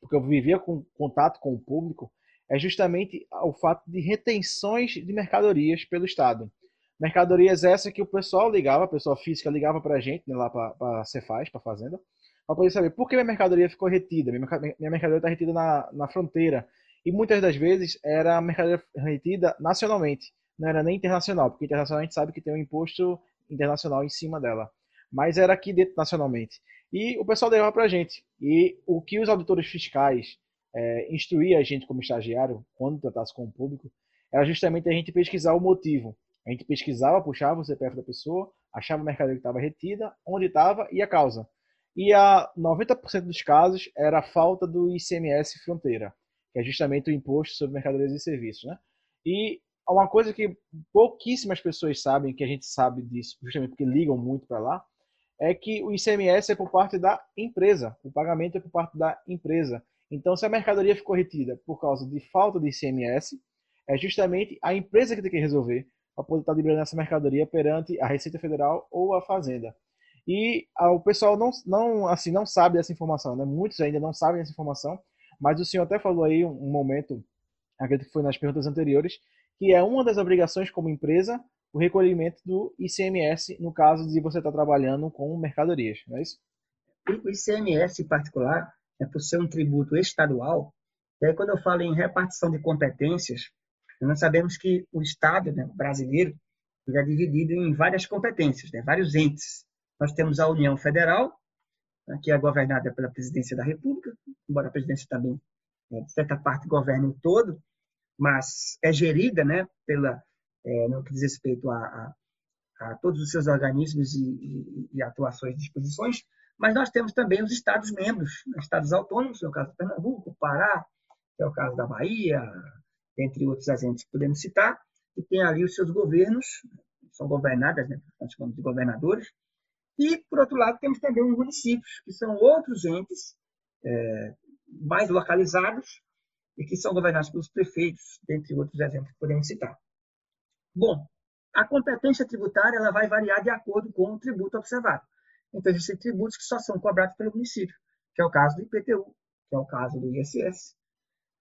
porque eu vivia com contato com o público, é justamente o fato de retenções de mercadorias pelo estado. Mercadorias essa que o pessoal ligava, a pessoa física ligava para a gente, né, lá para a Cefaz, para a fazenda, para poder saber por que minha mercadoria ficou retida. Minha, minha mercadoria está retida na, na fronteira. E muitas das vezes era mercadoria retida nacionalmente, não era nem internacional, porque internacional a gente sabe que tem um imposto internacional em cima dela. Mas era aqui dentro nacionalmente. E o pessoal levava para a gente. E o que os auditores fiscais é, instruía a gente como estagiário, quando tratasse com o público, era justamente a gente pesquisar o motivo. A gente pesquisava, puxava o CPF da pessoa, achava a mercadoria que estava retida, onde estava e a causa. E a 90% dos casos era a falta do ICMS fronteira, que é justamente o imposto sobre mercadorias e serviços. Né? E uma coisa que pouquíssimas pessoas sabem, que a gente sabe disso, justamente porque ligam muito para lá, é que o ICMS é por parte da empresa, o pagamento é por parte da empresa. Então, se a mercadoria ficou retida por causa de falta de ICMS, é justamente a empresa que tem que resolver para poder estar liberando essa mercadoria perante a Receita Federal ou a Fazenda. E ah, o pessoal não, não, assim, não sabe dessa informação, né? Muitos ainda não sabem dessa informação, mas o senhor até falou aí um, um momento, acredito que foi nas perguntas anteriores, que é uma das obrigações como empresa o recolhimento do ICMS no caso de você estar trabalhando com mercadorias, não é isso? O ICMS em particular, é por ser um tributo estadual, e aí quando eu falo em repartição de competências, nós sabemos que o Estado né, brasileiro é dividido em várias competências, né, vários entes. Nós temos a União Federal, né, que é governada pela Presidência da República, embora a presidência também, né, de certa parte, governe o todo, mas é gerida né, pela, é, no que diz respeito a, a, a, todos os seus organismos e, e, e atuações e disposições, mas nós temos também os Estados-membros, né, Estados autônomos, que é caso Pernambuco, Pará, que é o caso da Bahia, entre outros exemplos que podemos citar, que tem ali os seus governos, são governadas, né, nós chamamos de governadores, e, por outro lado, temos também os municípios, que são outros entes é, mais localizados e que são governados pelos prefeitos, dentre outros exemplos que podemos citar. Bom, a competência tributária ela vai variar de acordo com o tributo observado. Então, existem tributos que só são cobrados pelo município, que é o caso do IPTU, que é o caso do ISS.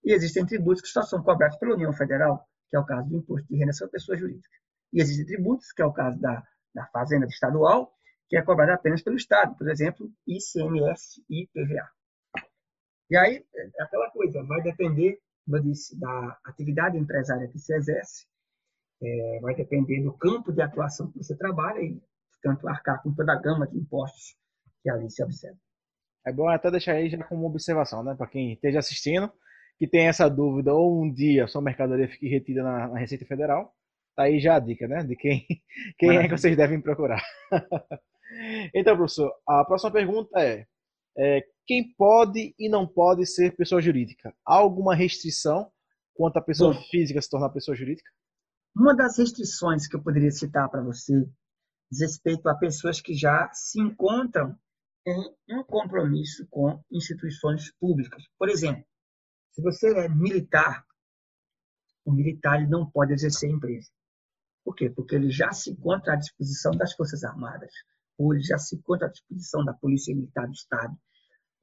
E existem tributos que só são cobrados pela União Federal, que é o caso do Imposto de Renda sobre Pessoas Jurídicas. E existem tributos, que é o caso da, da Fazenda Estadual, que é cobrado apenas pelo Estado, por exemplo, ICMS e IPVA. E aí, é aquela coisa, vai depender, como eu disse, da atividade empresária que se exerce, é, vai depender do campo de atuação que você trabalha e, portanto, arcar com toda a gama de impostos que ali se observa. É bom até deixar aí já como observação, né, para quem esteja assistindo, que tem essa dúvida ou um dia sua mercadoria fique retida na, na Receita Federal, tá aí já a dica, né, de quem, quem é que vocês devem procurar. então, professor, a próxima pergunta é, é quem pode e não pode ser pessoa jurídica? Há alguma restrição quanto a pessoa Bom, física se tornar pessoa jurídica? Uma das restrições que eu poderia citar para você diz respeito a pessoas que já se encontram em um compromisso com instituições públicas. Por exemplo, se você é militar, o militar ele não pode exercer empresa. Por quê? Porque ele já se encontra à disposição das Forças Armadas, ou ele já se encontra à disposição da Polícia Militar do Estado.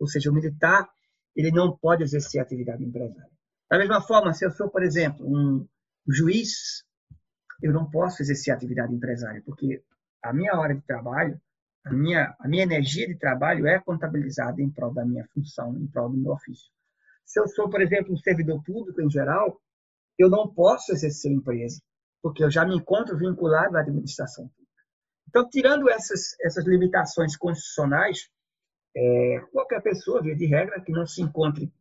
Ou seja, o militar ele não pode exercer atividade empresária. Da mesma forma, se eu sou, por exemplo, um juiz eu não posso exercer atividade empresária, porque a minha hora de trabalho, a minha, a minha energia de trabalho é contabilizada em prol da minha função, em prol do meu ofício. Se eu sou, por exemplo, um servidor público em geral, eu não posso exercer empresa, porque eu já me encontro vinculado à administração pública. Então, tirando essas, essas limitações constitucionais, é, qualquer pessoa, via de regra, que não se encontre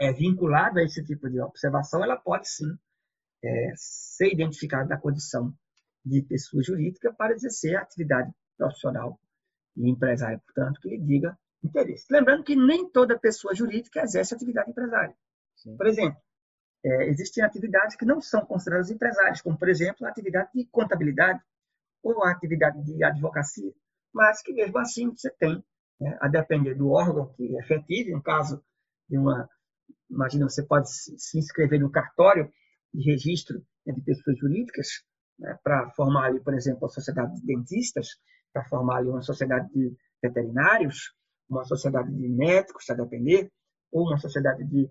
é, vinculada a esse tipo de observação, ela pode sim é, ser identificado na condição de pessoa jurídica para exercer a atividade profissional e empresária, portanto, que lhe diga interesse. Lembrando que nem toda pessoa jurídica exerce atividade empresária. Sim. Por exemplo, é, existem atividades que não são consideradas empresárias, como, por exemplo, a atividade de contabilidade ou a atividade de advocacia, mas que mesmo assim você tem, né, a depender do órgão que efetive, no caso de uma, imagina, você pode se inscrever no cartório de registro né, de pessoas jurídicas, né, para formar ali, por exemplo, a sociedade de dentistas, para formar ali uma sociedade de veterinários, uma sociedade de médicos, a depender, ou uma sociedade de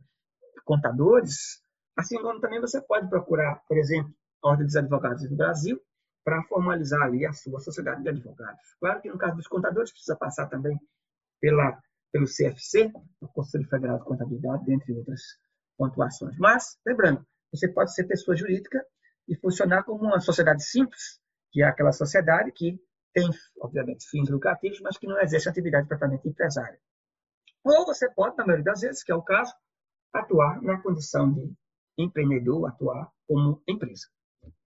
contadores, assim como também você pode procurar, por exemplo, a Ordem dos Advogados do Brasil, para formalizar ali a sua sociedade de advogados. Claro que no caso dos contadores precisa passar também pela, pelo CFC, o Conselho Federal de Contabilidade, dentre outras pontuações. Mas, lembrando, você pode ser pessoa jurídica e funcionar como uma sociedade simples, que é aquela sociedade que tem, obviamente, fins lucrativos, mas que não exerce atividade propriamente empresária. Ou você pode, na maioria das vezes, que é o caso, atuar na condição de empreendedor, atuar como empresa.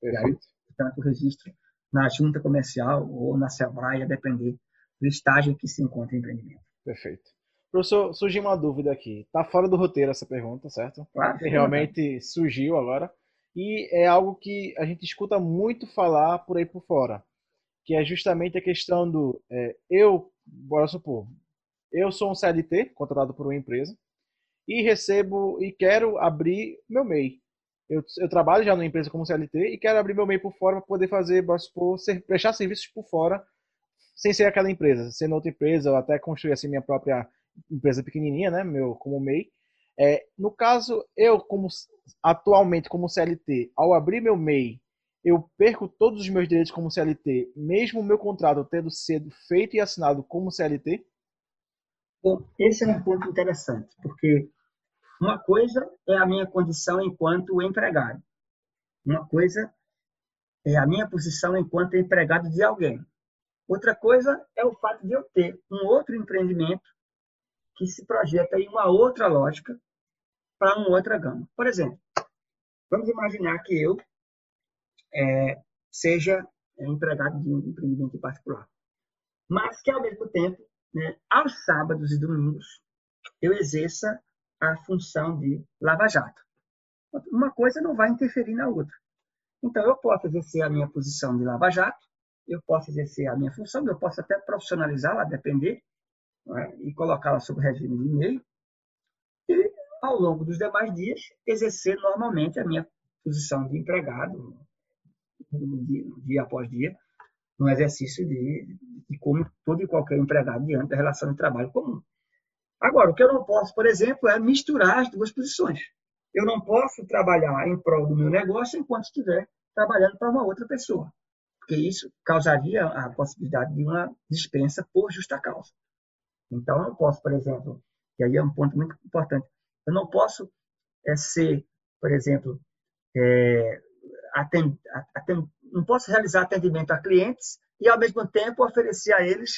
Perfeito. Portanto, o registro na junta comercial ou na Sebrae, a depender do estágio em que se encontra o empreendimento. Perfeito. Professor, surgiu uma dúvida aqui. Tá fora do roteiro essa pergunta, certo? Claro. Realmente surgiu agora. E é algo que a gente escuta muito falar por aí por fora. Que é justamente a questão do. É, eu, bora supor, eu sou um CLT, contratado por uma empresa, e recebo e quero abrir meu MEI. Eu, eu trabalho já numa empresa como CLT e quero abrir meu MEI por fora para poder fazer, bora supor, ser, prestar serviços por fora, sem ser aquela empresa, sendo outra empresa, ou até construir assim minha própria empresa pequenininha, né, meu como MEI. É, no caso, eu como atualmente como CLT, ao abrir meu MEI, eu perco todos os meus direitos como CLT, mesmo o meu contrato tendo sido feito e assinado como CLT? Bom, esse é um ponto interessante, porque uma coisa é a minha condição enquanto empregado. Uma coisa é a minha posição enquanto empregado de alguém. Outra coisa é o fato de eu ter um outro empreendimento que se projeta em uma outra lógica para uma outra gama. Por exemplo, vamos imaginar que eu é, seja empregado de um empreendimento particular, mas que ao mesmo tempo, né, aos sábados e domingos, eu exerça a função de lava-jato. Uma coisa não vai interferir na outra. Então, eu posso exercer a minha posição de lava-jato, eu posso exercer a minha função, eu posso até profissionalizá-la, depender, é? e colocá-la sob regime de e-mail, e, ao longo dos demais dias, exercer normalmente a minha posição de empregado, dia, dia após dia, no exercício de, de como todo e qualquer empregado diante da relação de trabalho comum. Agora, o que eu não posso, por exemplo, é misturar as duas posições. Eu não posso trabalhar em prol do meu negócio enquanto estiver trabalhando para uma outra pessoa, porque isso causaria a possibilidade de uma dispensa por justa causa. Então, eu não posso, por exemplo, e aí é um ponto muito importante, eu não posso é, ser, por exemplo, é, atend, atend, não posso realizar atendimento a clientes e, ao mesmo tempo, oferecer a eles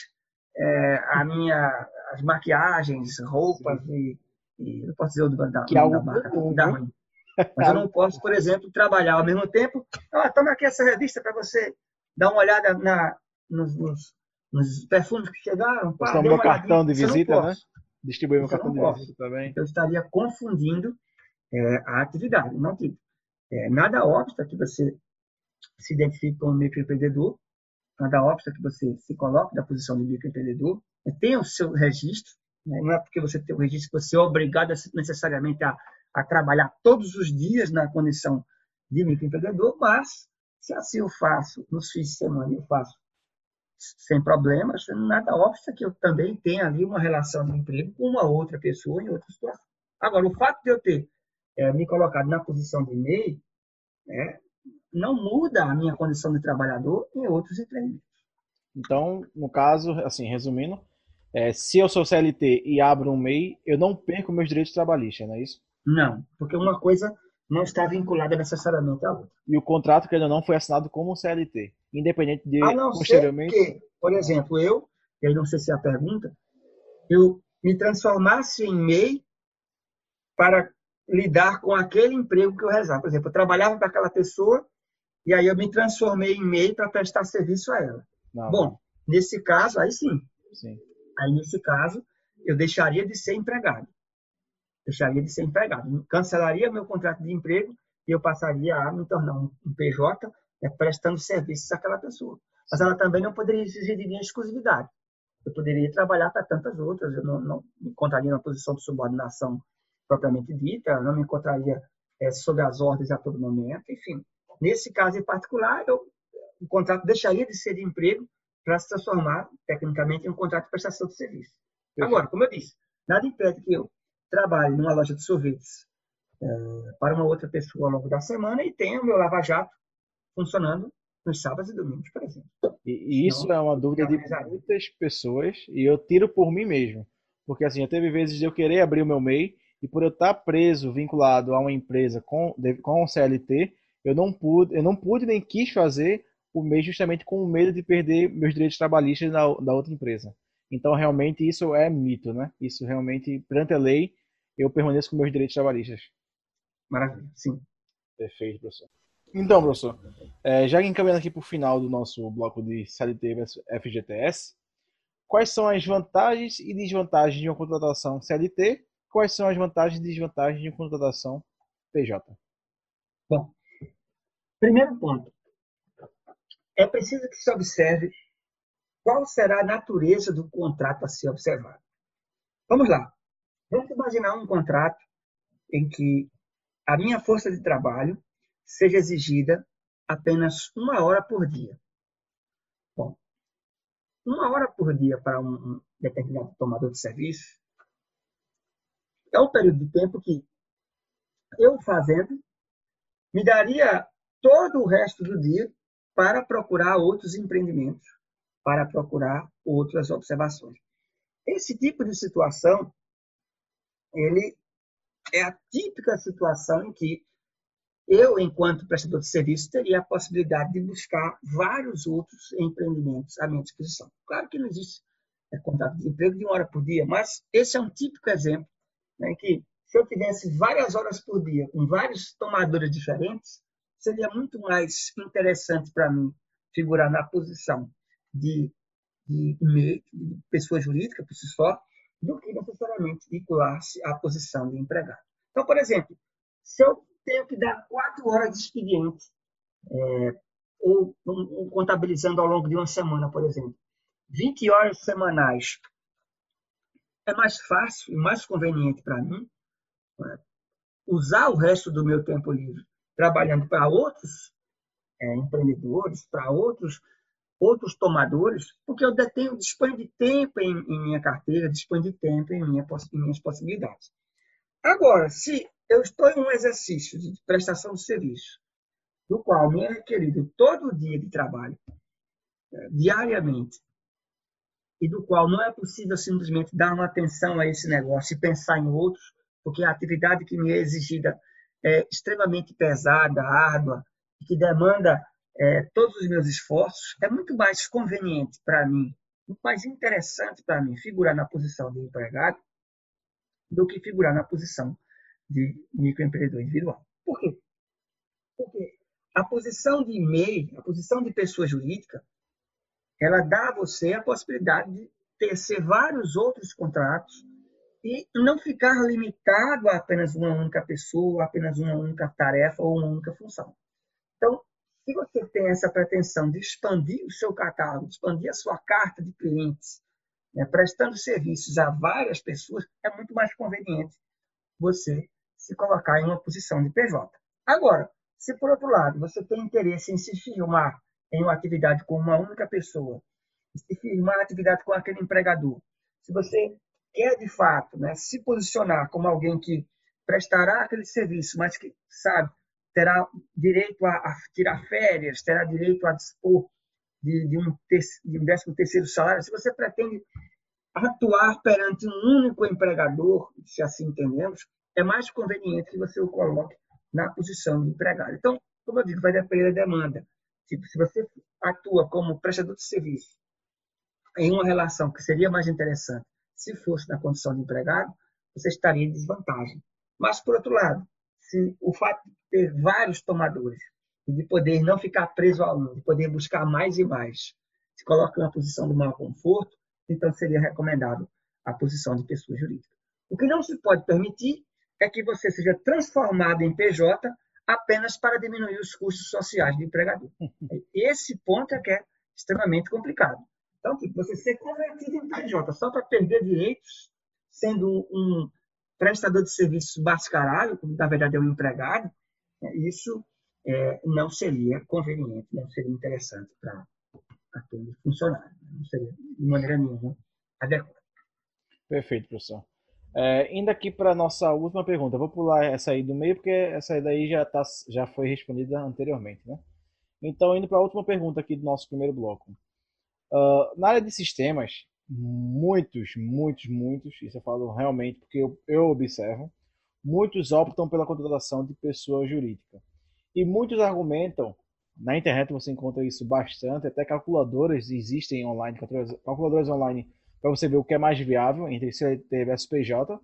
é, a minha, as maquiagens, roupas e, e, não posso dizer o da, que é algo da marca, ruim. Mas eu não posso, por exemplo, trabalhar ao mesmo tempo. Ah, toma aqui essa revista para você dar uma olhada na, nos, nos, nos perfumes que chegaram. Pá, meu cartão de visita, né? Distribuir meu cartão de visita também. Eu estaria confundindo é, a atividade. Não que, é, nada obsta que você se identifique como microempreendedor, nada obsta que você se coloque na posição de microempreendedor, tenha o seu registro, né? não é porque você tem o registro que você é obrigado necessariamente a, a trabalhar todos os dias na condição de microempreendedor, mas se assim eu faço, nos fins de semana eu faço sem problemas, nada obsta que eu também tenha ali uma relação de emprego com uma outra pessoa em outra situação. Agora, o fato de eu ter é, me colocado na posição de MEI né, não muda a minha condição de trabalhador em outros empreendimentos. Então, no caso, assim, resumindo, é, se eu sou CLT e abro um MEI, eu não perco meus direitos trabalhistas, não é isso? Não, porque uma coisa não está vinculada necessariamente à outra. E o contrato que ainda não foi assinado como CLT, independente de a não posteriormente. Ser que, por exemplo, eu, e aí não sei se é a pergunta, eu me transformasse em MEI para lidar com aquele emprego que eu rezava. Por exemplo, eu trabalhava para aquela pessoa e aí eu me transformei em MEI para prestar serviço a ela. Não. Bom, nesse caso, aí sim. sim. Aí nesse caso, eu deixaria de ser empregado deixaria de ser empregado. Cancelaria meu contrato de emprego e eu passaria a me tornar um PJ né, prestando serviços àquela pessoa. Mas ela também não poderia exigir de mim exclusividade. Eu poderia trabalhar para tantas outras, eu não, não me encontraria na posição de subordinação propriamente dita, não me encontraria é, sob as ordens a todo momento, enfim. Nesse caso em particular, eu, o contrato deixaria de ser de emprego para se transformar, tecnicamente, em um contrato de prestação de serviço. Agora, como eu disse, nada impede que eu trabalhe numa loja de sorvetes é, para uma outra pessoa ao longo da semana e tenha o meu lava-jato funcionando nos sábados e domingos, por exemplo. E, isso então, é uma dúvida de muitas pessoas e eu tiro por mim mesmo. Porque assim, já teve vezes de eu querer abrir o meu MEI e por eu estar preso, vinculado a uma empresa com, com o CLT, eu não pude, eu não pude nem quis fazer o MEI justamente com o medo de perder meus direitos trabalhistas da, da outra empresa. Então, realmente, isso é mito, né? Isso realmente, perante a lei, eu permaneço com meus direitos trabalhistas. Maravilha, sim. Perfeito, professor. Então, professor, é, já encaminhando aqui para o final do nosso bloco de CLT versus FGTS, quais são as vantagens e desvantagens de uma contratação CLT? Quais são as vantagens e desvantagens de contratação PJ? Bom, primeiro ponto. É preciso que se observe qual será a natureza do contrato a ser observado. Vamos lá. Vamos imaginar um contrato em que a minha força de trabalho seja exigida apenas uma hora por dia. Bom, uma hora por dia para um determinado tomador de serviço é um período de tempo que eu fazendo me daria todo o resto do dia para procurar outros empreendimentos, para procurar outras observações. Esse tipo de situação ele é a típica situação em que eu, enquanto prestador de serviço, teria a possibilidade de buscar vários outros empreendimentos à minha disposição. Claro que não existe é, de emprego de uma hora por dia, mas esse é um típico exemplo né, que, se eu tivesse várias horas por dia com vários tomadores diferentes, seria muito mais interessante para mim figurar na posição de, de, de pessoa jurídica por si só, do que necessariamente vincular-se à posição de empregado. Então, por exemplo, se eu tenho que dar quatro horas de expediente, é, ou um, contabilizando ao longo de uma semana, por exemplo, 20 horas semanais, é mais fácil e mais conveniente para mim é, usar o resto do meu tempo livre trabalhando para outros é, empreendedores, para outros outros tomadores, porque eu detenho, disponho de tempo em, em minha carteira, disponho de tempo em, minha, em minhas possibilidades. Agora, se eu estou em um exercício de prestação de serviço, do qual me é requerido todo dia de trabalho, é, diariamente, e do qual não é possível simplesmente dar uma atenção a esse negócio e pensar em outros, porque a atividade que me é exigida é extremamente pesada, árdua, e que demanda é, todos os meus esforços, é muito mais conveniente para mim, muito mais interessante para mim figurar na posição de empregado do que figurar na posição de microempreendedor individual. Por quê? Porque a posição de MEI, a posição de pessoa jurídica, ela dá a você a possibilidade de tecer vários outros contratos e não ficar limitado a apenas uma única pessoa, apenas uma única tarefa ou uma única função. Então, se você tem essa pretensão de expandir o seu catálogo, expandir a sua carta de clientes, né, prestando serviços a várias pessoas, é muito mais conveniente você se colocar em uma posição de PJ. Agora, se por outro lado você tem interesse em se firmar em uma atividade com uma única pessoa, se firmar a atividade com aquele empregador, se você quer de fato né, se posicionar como alguém que prestará aquele serviço, mas que sabe terá direito a, a tirar férias, terá direito a dispor de, de um, de um décimo terceiro salário, se você pretende atuar perante um único empregador, se assim entendemos, é mais conveniente que você o coloque na posição de empregado. Então, como eu digo, vai depender da demanda. Tipo, se você atua como prestador de serviço em uma relação que seria mais interessante se fosse na condição de empregado, você estaria em desvantagem. Mas, por outro lado, se o fato de ter vários tomadores e de poder não ficar preso a um, de poder buscar mais e mais, se coloca na posição do maior conforto, então seria recomendável a posição de pessoa jurídica. O que não se pode permitir é que você seja transformado em PJ apenas para diminuir os custos sociais do empregador. Esse ponto é que é extremamente complicado. Então, tipo, você ser convertido em PJ só para perder direitos, sendo um prestador de serviços mascarado, como na verdade é um empregado, né, isso é, não seria conveniente, não seria interessante para aquele funcionário. Né, não seria, de maneira nenhuma, adequado. Perfeito, professor. É, indo aqui para nossa última pergunta, vou pular essa aí do meio, porque essa aí daí já, tá, já foi respondida anteriormente. Né? Então, indo para a última pergunta aqui do nosso primeiro bloco. Uh, na área de sistemas, muitos, muitos, muitos, isso eu falo realmente porque eu, eu observo, muitos optam pela contratação de pessoa jurídica. E muitos argumentam, na internet você encontra isso bastante, até calculadoras existem online, calculadoras online para você ver o que é mais viável entre CLT versus PJ.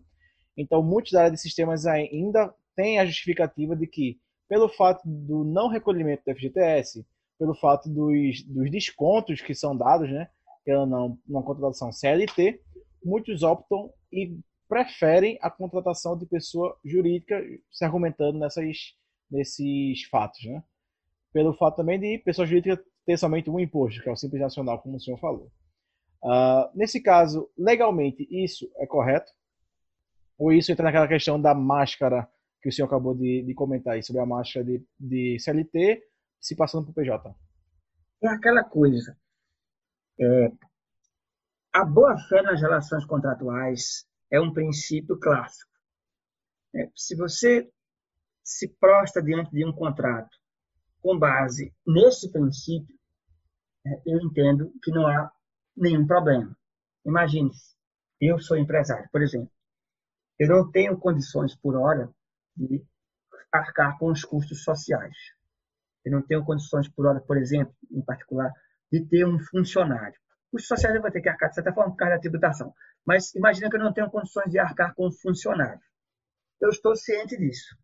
Então, muitos da área de sistemas ainda têm a justificativa de que, pelo fato do não recolhimento do FGTS, pelo fato dos, dos descontos que são dados, né, pela não, uma contratação CLT, muitos optam e preferem a contratação de pessoa jurídica, se argumentando nessas, nesses fatos, né? Pelo fato também de pessoa jurídica ter somente um imposto, que é o Simples Nacional, como o senhor falou. Uh, nesse caso, legalmente, isso é correto? Ou isso entra naquela questão da máscara que o senhor acabou de, de comentar aí, sobre a máscara de, de CLT se passando para o PJ? É aquela coisa. É, a boa-fé nas relações contratuais é um princípio clássico. É, se você se prostra diante de um contrato com base nesse princípio, é, eu entendo que não há nenhum problema. Imagine, eu sou empresário, por exemplo, eu não tenho condições por hora de arcar com os custos sociais. Eu não tenho condições por hora, por exemplo, em particular, de ter um funcionário. Os sociais vão ter que arcar, de certa forma, por causa da tributação. Mas imagina que eu não tenho condições de arcar com funcionário. Eu estou ciente disso.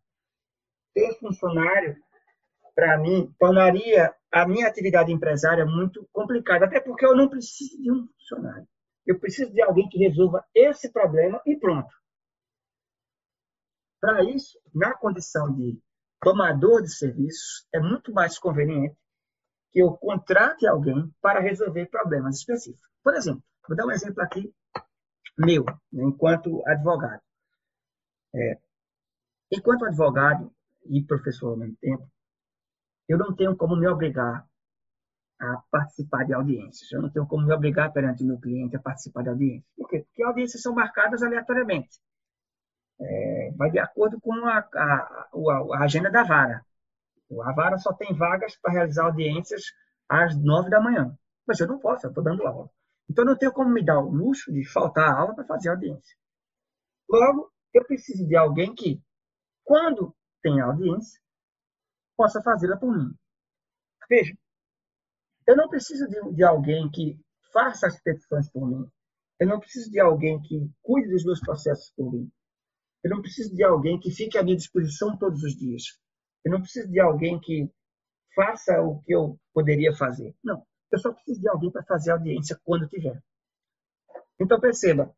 Ter funcionário, para mim, tornaria a minha atividade empresária muito complicada, até porque eu não preciso de um funcionário. Eu preciso de alguém que resolva esse problema e pronto. Para isso, na condição de tomador de serviços, é muito mais conveniente que eu contrate alguém para resolver problemas específicos. Por exemplo, vou dar um exemplo aqui meu, né, enquanto advogado. É, enquanto advogado e professor ao mesmo tempo, eu não tenho como me obrigar a participar de audiências. Eu não tenho como me obrigar perante o meu cliente a participar de audiências. Por quê? Porque audiências são marcadas aleatoriamente. É, vai de acordo com a, a, a, agenda da vara. A vara só tem vagas para realizar audiências às nove da manhã. Mas eu não posso, eu estou dando aula. Então, eu não tenho como me dar o luxo de faltar a aula para fazer audiência. Logo, eu preciso de alguém que, quando tem audiência, possa fazê-la por mim. Veja, eu não preciso de, de alguém que faça as petições por mim. Eu não preciso de alguém que cuide dos meus processos por mim. Eu não preciso de alguém que fique à minha disposição todos os dias. Eu não preciso de alguém que faça o que eu poderia fazer. Não. Eu só preciso de alguém para fazer audiência quando tiver. Então, perceba: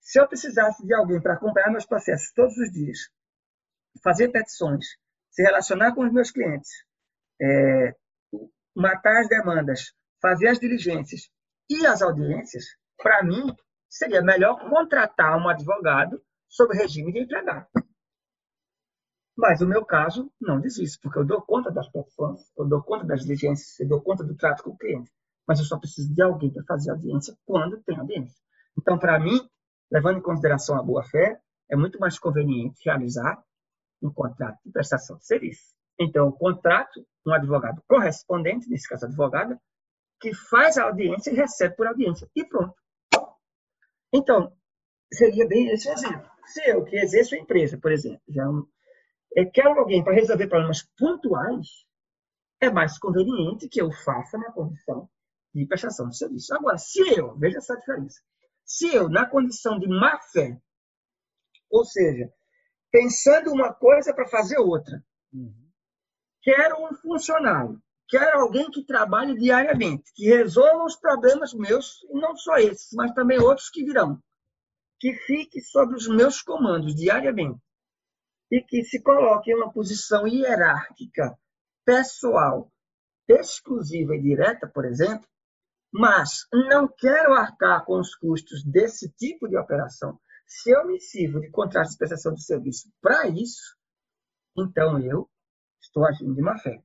se eu precisasse de alguém para acompanhar meus processos todos os dias, fazer petições, se relacionar com os meus clientes, é, matar as demandas, fazer as diligências e as audiências, para mim, seria melhor contratar um advogado sob regime de empregado. Mas o meu caso não diz isso, porque eu dou conta das petições, eu dou conta das diligências, eu dou conta do trato com o cliente. Mas eu só preciso de alguém para fazer audiência quando tem audiência. Então, para mim, levando em consideração a boa-fé, é muito mais conveniente realizar um contrato de prestação de serviço. Então, o contrato, um advogado correspondente, nesse caso advogada, que faz a audiência e recebe por audiência. E pronto. Então, seria bem esse exemplo. Se eu que exerço a empresa, por exemplo, já é, quero alguém para resolver problemas pontuais, é mais conveniente que eu faça na condição de prestação de serviço. Agora, se eu, veja essa diferença, se eu, na condição de má fé, ou seja, pensando uma coisa para fazer outra, uhum. quero um funcionário, quero alguém que trabalhe diariamente, que resolva os problemas meus, e não só esses, mas também outros que virão que fique sob os meus comandos diariamente e que se coloque em uma posição hierárquica, pessoal, exclusiva e direta, por exemplo, mas não quero arcar com os custos desse tipo de operação. Se eu me sirvo de contrato de prestação de serviço para isso, então eu estou agindo de má fé.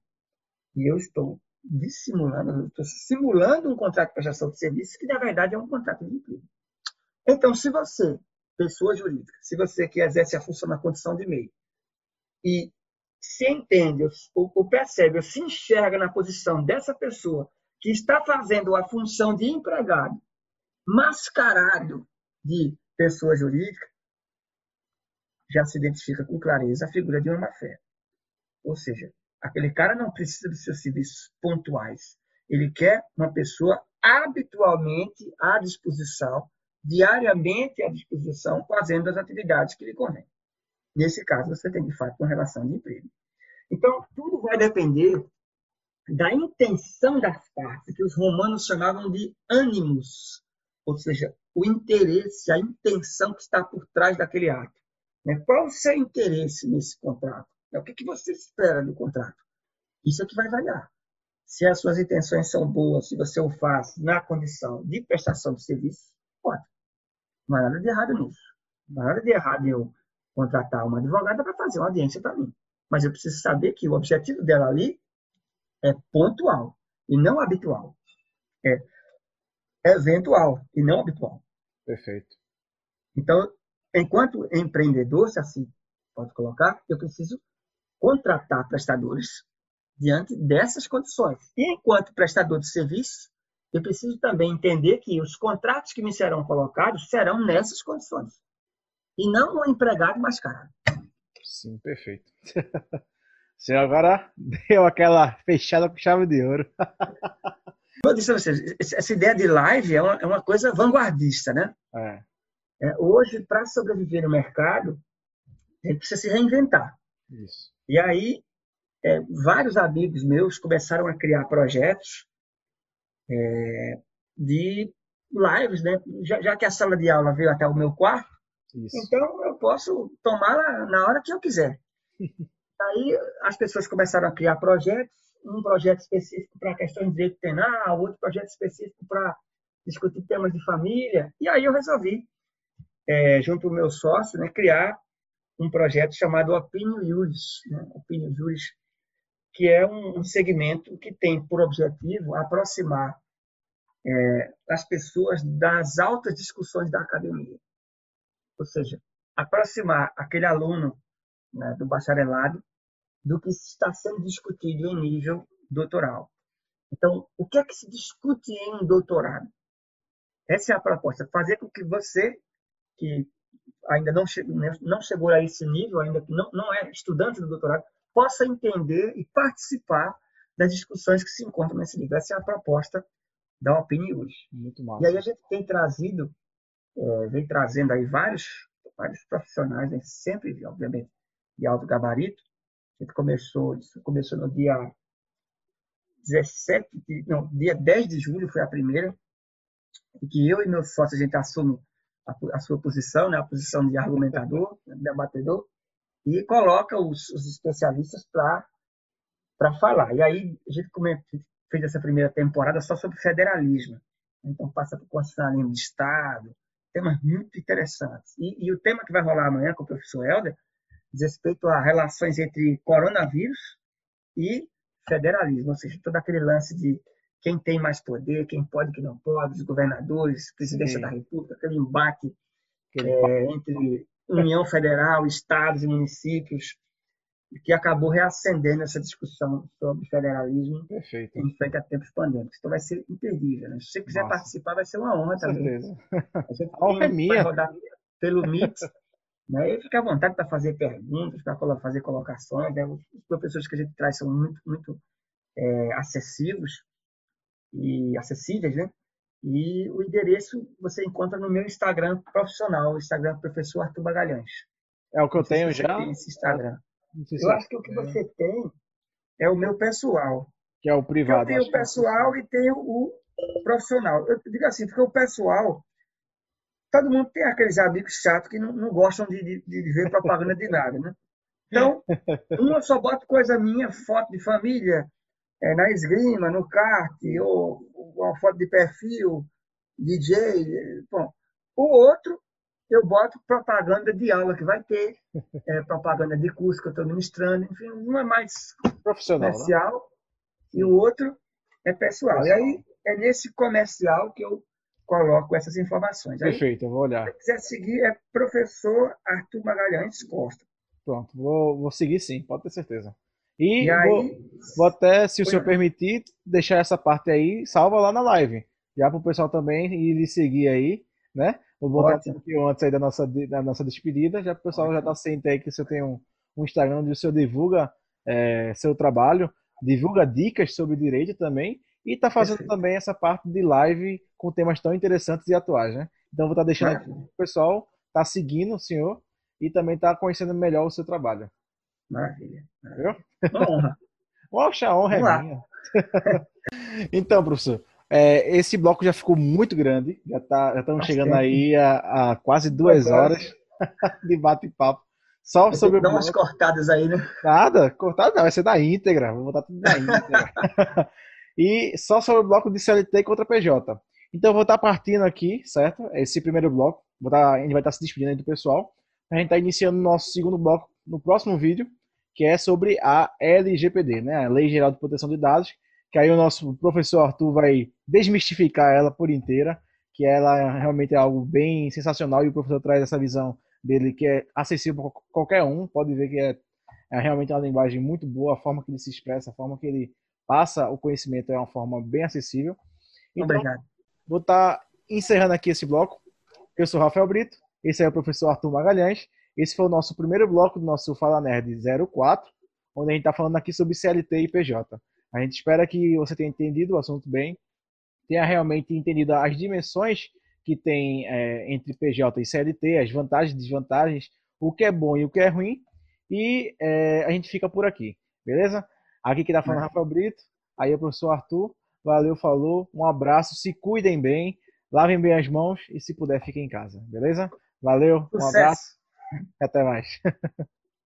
E eu estou dissimulando, estou simulando um contrato de prestação de serviço que, na verdade, é um contrato de emprego. Então, se você, pessoa jurídica, se você que exerce a função na condição de meio, e se entende, ou, ou percebe, ou se enxerga na posição dessa pessoa que está fazendo a função de empregado, mascarado de pessoa jurídica, já se identifica com clareza a figura de uma má-fé. Ou seja, aquele cara não precisa dos seus serviços pontuais. Ele quer uma pessoa habitualmente à disposição diariamente à disposição, fazendo as atividades que lhe convém. Nesse caso, você tem, de fato, uma relação de emprego. Então, tudo vai depender da intenção das partes, que os romanos chamavam de ânimos, ou seja, o interesse, a intenção que está por trás daquele ato. Né? Qual o seu interesse nesse contrato? O que você espera do contrato? Isso é que vai variar. Se as suas intenções são boas, se você o faz na condição de prestação de serviço, pode. Não há nada de errado nisso. Não há nada de errado eu contratar uma advogada para fazer uma audiência para mim. Mas eu preciso saber que o objetivo dela ali é pontual e não habitual. É eventual e não habitual. Perfeito. Então, enquanto empreendedor, se assim pode colocar, eu preciso contratar prestadores diante dessas condições. E enquanto prestador de serviço, eu preciso também entender que os contratos que me serão colocados serão nessas condições. E não um empregado mascarado. Sim, perfeito. Você agora deu aquela fechada com chave de ouro. Eu disse a vocês, essa ideia de live é uma, é uma coisa vanguardista, né? É. É, hoje, para sobreviver no mercado, a gente precisa se reinventar. Isso. E aí, é, vários amigos meus começaram a criar projetos é, de lives, né? Já, já, que a sala de aula veio até o meu quarto, Isso. então eu posso tomá-la na hora que eu quiser. Aí as pessoas começaram a criar projetos, um projeto específico para questões de direito penal, outro projeto específico para discutir temas de família, e aí eu resolvi, é, junto ao meu sócio, né, criar um projeto chamado Opinion Juris, né? Opinion Juris, que é um, segmento que tem por objetivo aproximar é, as pessoas das altas discussões da academia. Ou seja, aproximar aquele aluno né, do bacharelado do que está sendo discutido em nível doutoral. Então, o que é que se discute em um doutorado? Essa é a proposta, fazer com que você, que ainda não, chegou, não chegou a esse nível, ainda que não, não é estudante do doutorado, possa entender e participar das discussões que se encontram nesse livro. Essa é a proposta da Opini hoje. Muito massa. E aí a gente tem trazido, é, vem trazendo aí vários, vários profissionais, né, sempre, obviamente, de alto gabarito. A gente começou, começou no dia 17, de, não, dia 10 de julho foi a primeira, em que eu e meu sócio a gente assume a, a sua posição, né, a posição de argumentador, debatedor, e coloca os, os especialistas para falar. E aí a gente fez essa primeira temporada só sobre federalismo. Então passa por constitucionalismo de Estado, temas muito interessantes. E, e, o tema que vai rolar amanhã com o professor Helder diz respeito a relações entre coronavírus e federalismo, ou seja, todo aquele lance de quem tem mais poder, quem pode, quem não pode, os governadores, presidência Sim. da República, aquele embate é, entre União Federal, estados e municípios, que acabou reacendendo essa discussão sobre federalismo Perfeito. em frente a tempos pandêmicos. Então vai ser imperdível. Né? Se você quiser Nossa. participar, vai ser uma honra Com também. Certeza. A, é minha. Vai rodar pelo Meet. né? E fica à vontade para fazer perguntas, para fazer colocações. Né? Os professores que a gente traz são muito, muito é, acessivos e acessíveis, né? E o endereço você encontra no meu Instagram profissional, o Instagram professor Arthur Bagalhães. É o que eu tenho já? Tem esse Instagram. Eu acho que o que você tem é o meu pessoal. Que é o privado. Eu tenho o é pessoal e tenho o profissional. Eu digo assim, porque o pessoal, todo mundo tem aqueles amigos chatos que não, não gostam de, de, de, ver propaganda de nada, né? Então, uma só bota coisa minha, foto de família, é, na esgrima, no kart, ou, ou uma foto de perfil, DJ. Bom, o outro, eu boto propaganda de aula que vai ter, é, propaganda de curso que eu estou ministrando, enfim, um é mais profissional né? comercial né? e o outro é pessoal. E aí é nesse comercial que eu coloco essas informações. Aí, Perfeito, eu vou olhar. Se quiser seguir, é professor Arthur Magalhães Costa. Pronto, vou, vou seguir sim, pode ter certeza. E, e aí, vou, vou, até, se o senhor permitir, deixar essa parte aí salva lá na live. Já para o pessoal também ir seguir aí, né? Vou botar um pouquinho antes aí da nossa, da nossa despedida, já para o pessoal Ótimo. já tá ciente aí que o senhor tem um, um Instagram onde o senhor divulga é, seu trabalho, divulga dicas sobre direito também, e está fazendo Perfeito. também essa parte de live com temas tão interessantes e atuais, né? Então vou estar tá deixando aqui o pessoal tá seguindo o senhor e também tá conhecendo melhor o seu trabalho. Maravilha. Viu? Uma honra. Poxa, a honra é minha. então, professor, é, esse bloco já ficou muito grande. Já, tá, já estamos chegando aí a, a, quase duas horas de bate-papo. Só Vai sobre Dá umas cortadas aí, né? Nada, cortada não, vai ser da íntegra. Vou botar tudo na íntegra. E só sobre o bloco de CLT contra PJ. Então, eu vou estar partindo aqui, certo? Esse primeiro bloco. Vou estar, a gente vai estar se despedindo aí do pessoal. A gente está iniciando o nosso segundo bloco no próximo vídeo, que é sobre a LGPD, né? A Lei Geral de Proteção de Dados, que aí o nosso professor Arthur vai desmistificar ela por inteira, que ela realmente é algo bem sensacional e o professor traz essa visão dele que é acessível para qualquer um, pode ver que é, é realmente uma linguagem muito boa, a forma que ele se expressa, a forma que ele passa o conhecimento é uma forma bem acessível. Então, Obrigado. Vou estar tá encerrando aqui esse bloco. Eu sou Rafael Brito, esse é o professor Arthur Magalhães esse foi o nosso primeiro bloco do nosso Fala Nerd 04, onde a gente está falando aqui sobre CLT e PJ. A gente espera que você tenha entendido o assunto bem, tenha realmente entendido as dimensões que tem é, entre PJ e CLT, as vantagens e desvantagens, o que é bom e o que é ruim. E é, a gente fica por aqui, beleza? Aqui que está falando é. Rafael Brito, aí é o professor Arthur. Valeu, falou, um abraço, se cuidem bem, lavem bem as mãos e se puder, fiquem em casa, beleza? Valeu, um abraço. Até mais.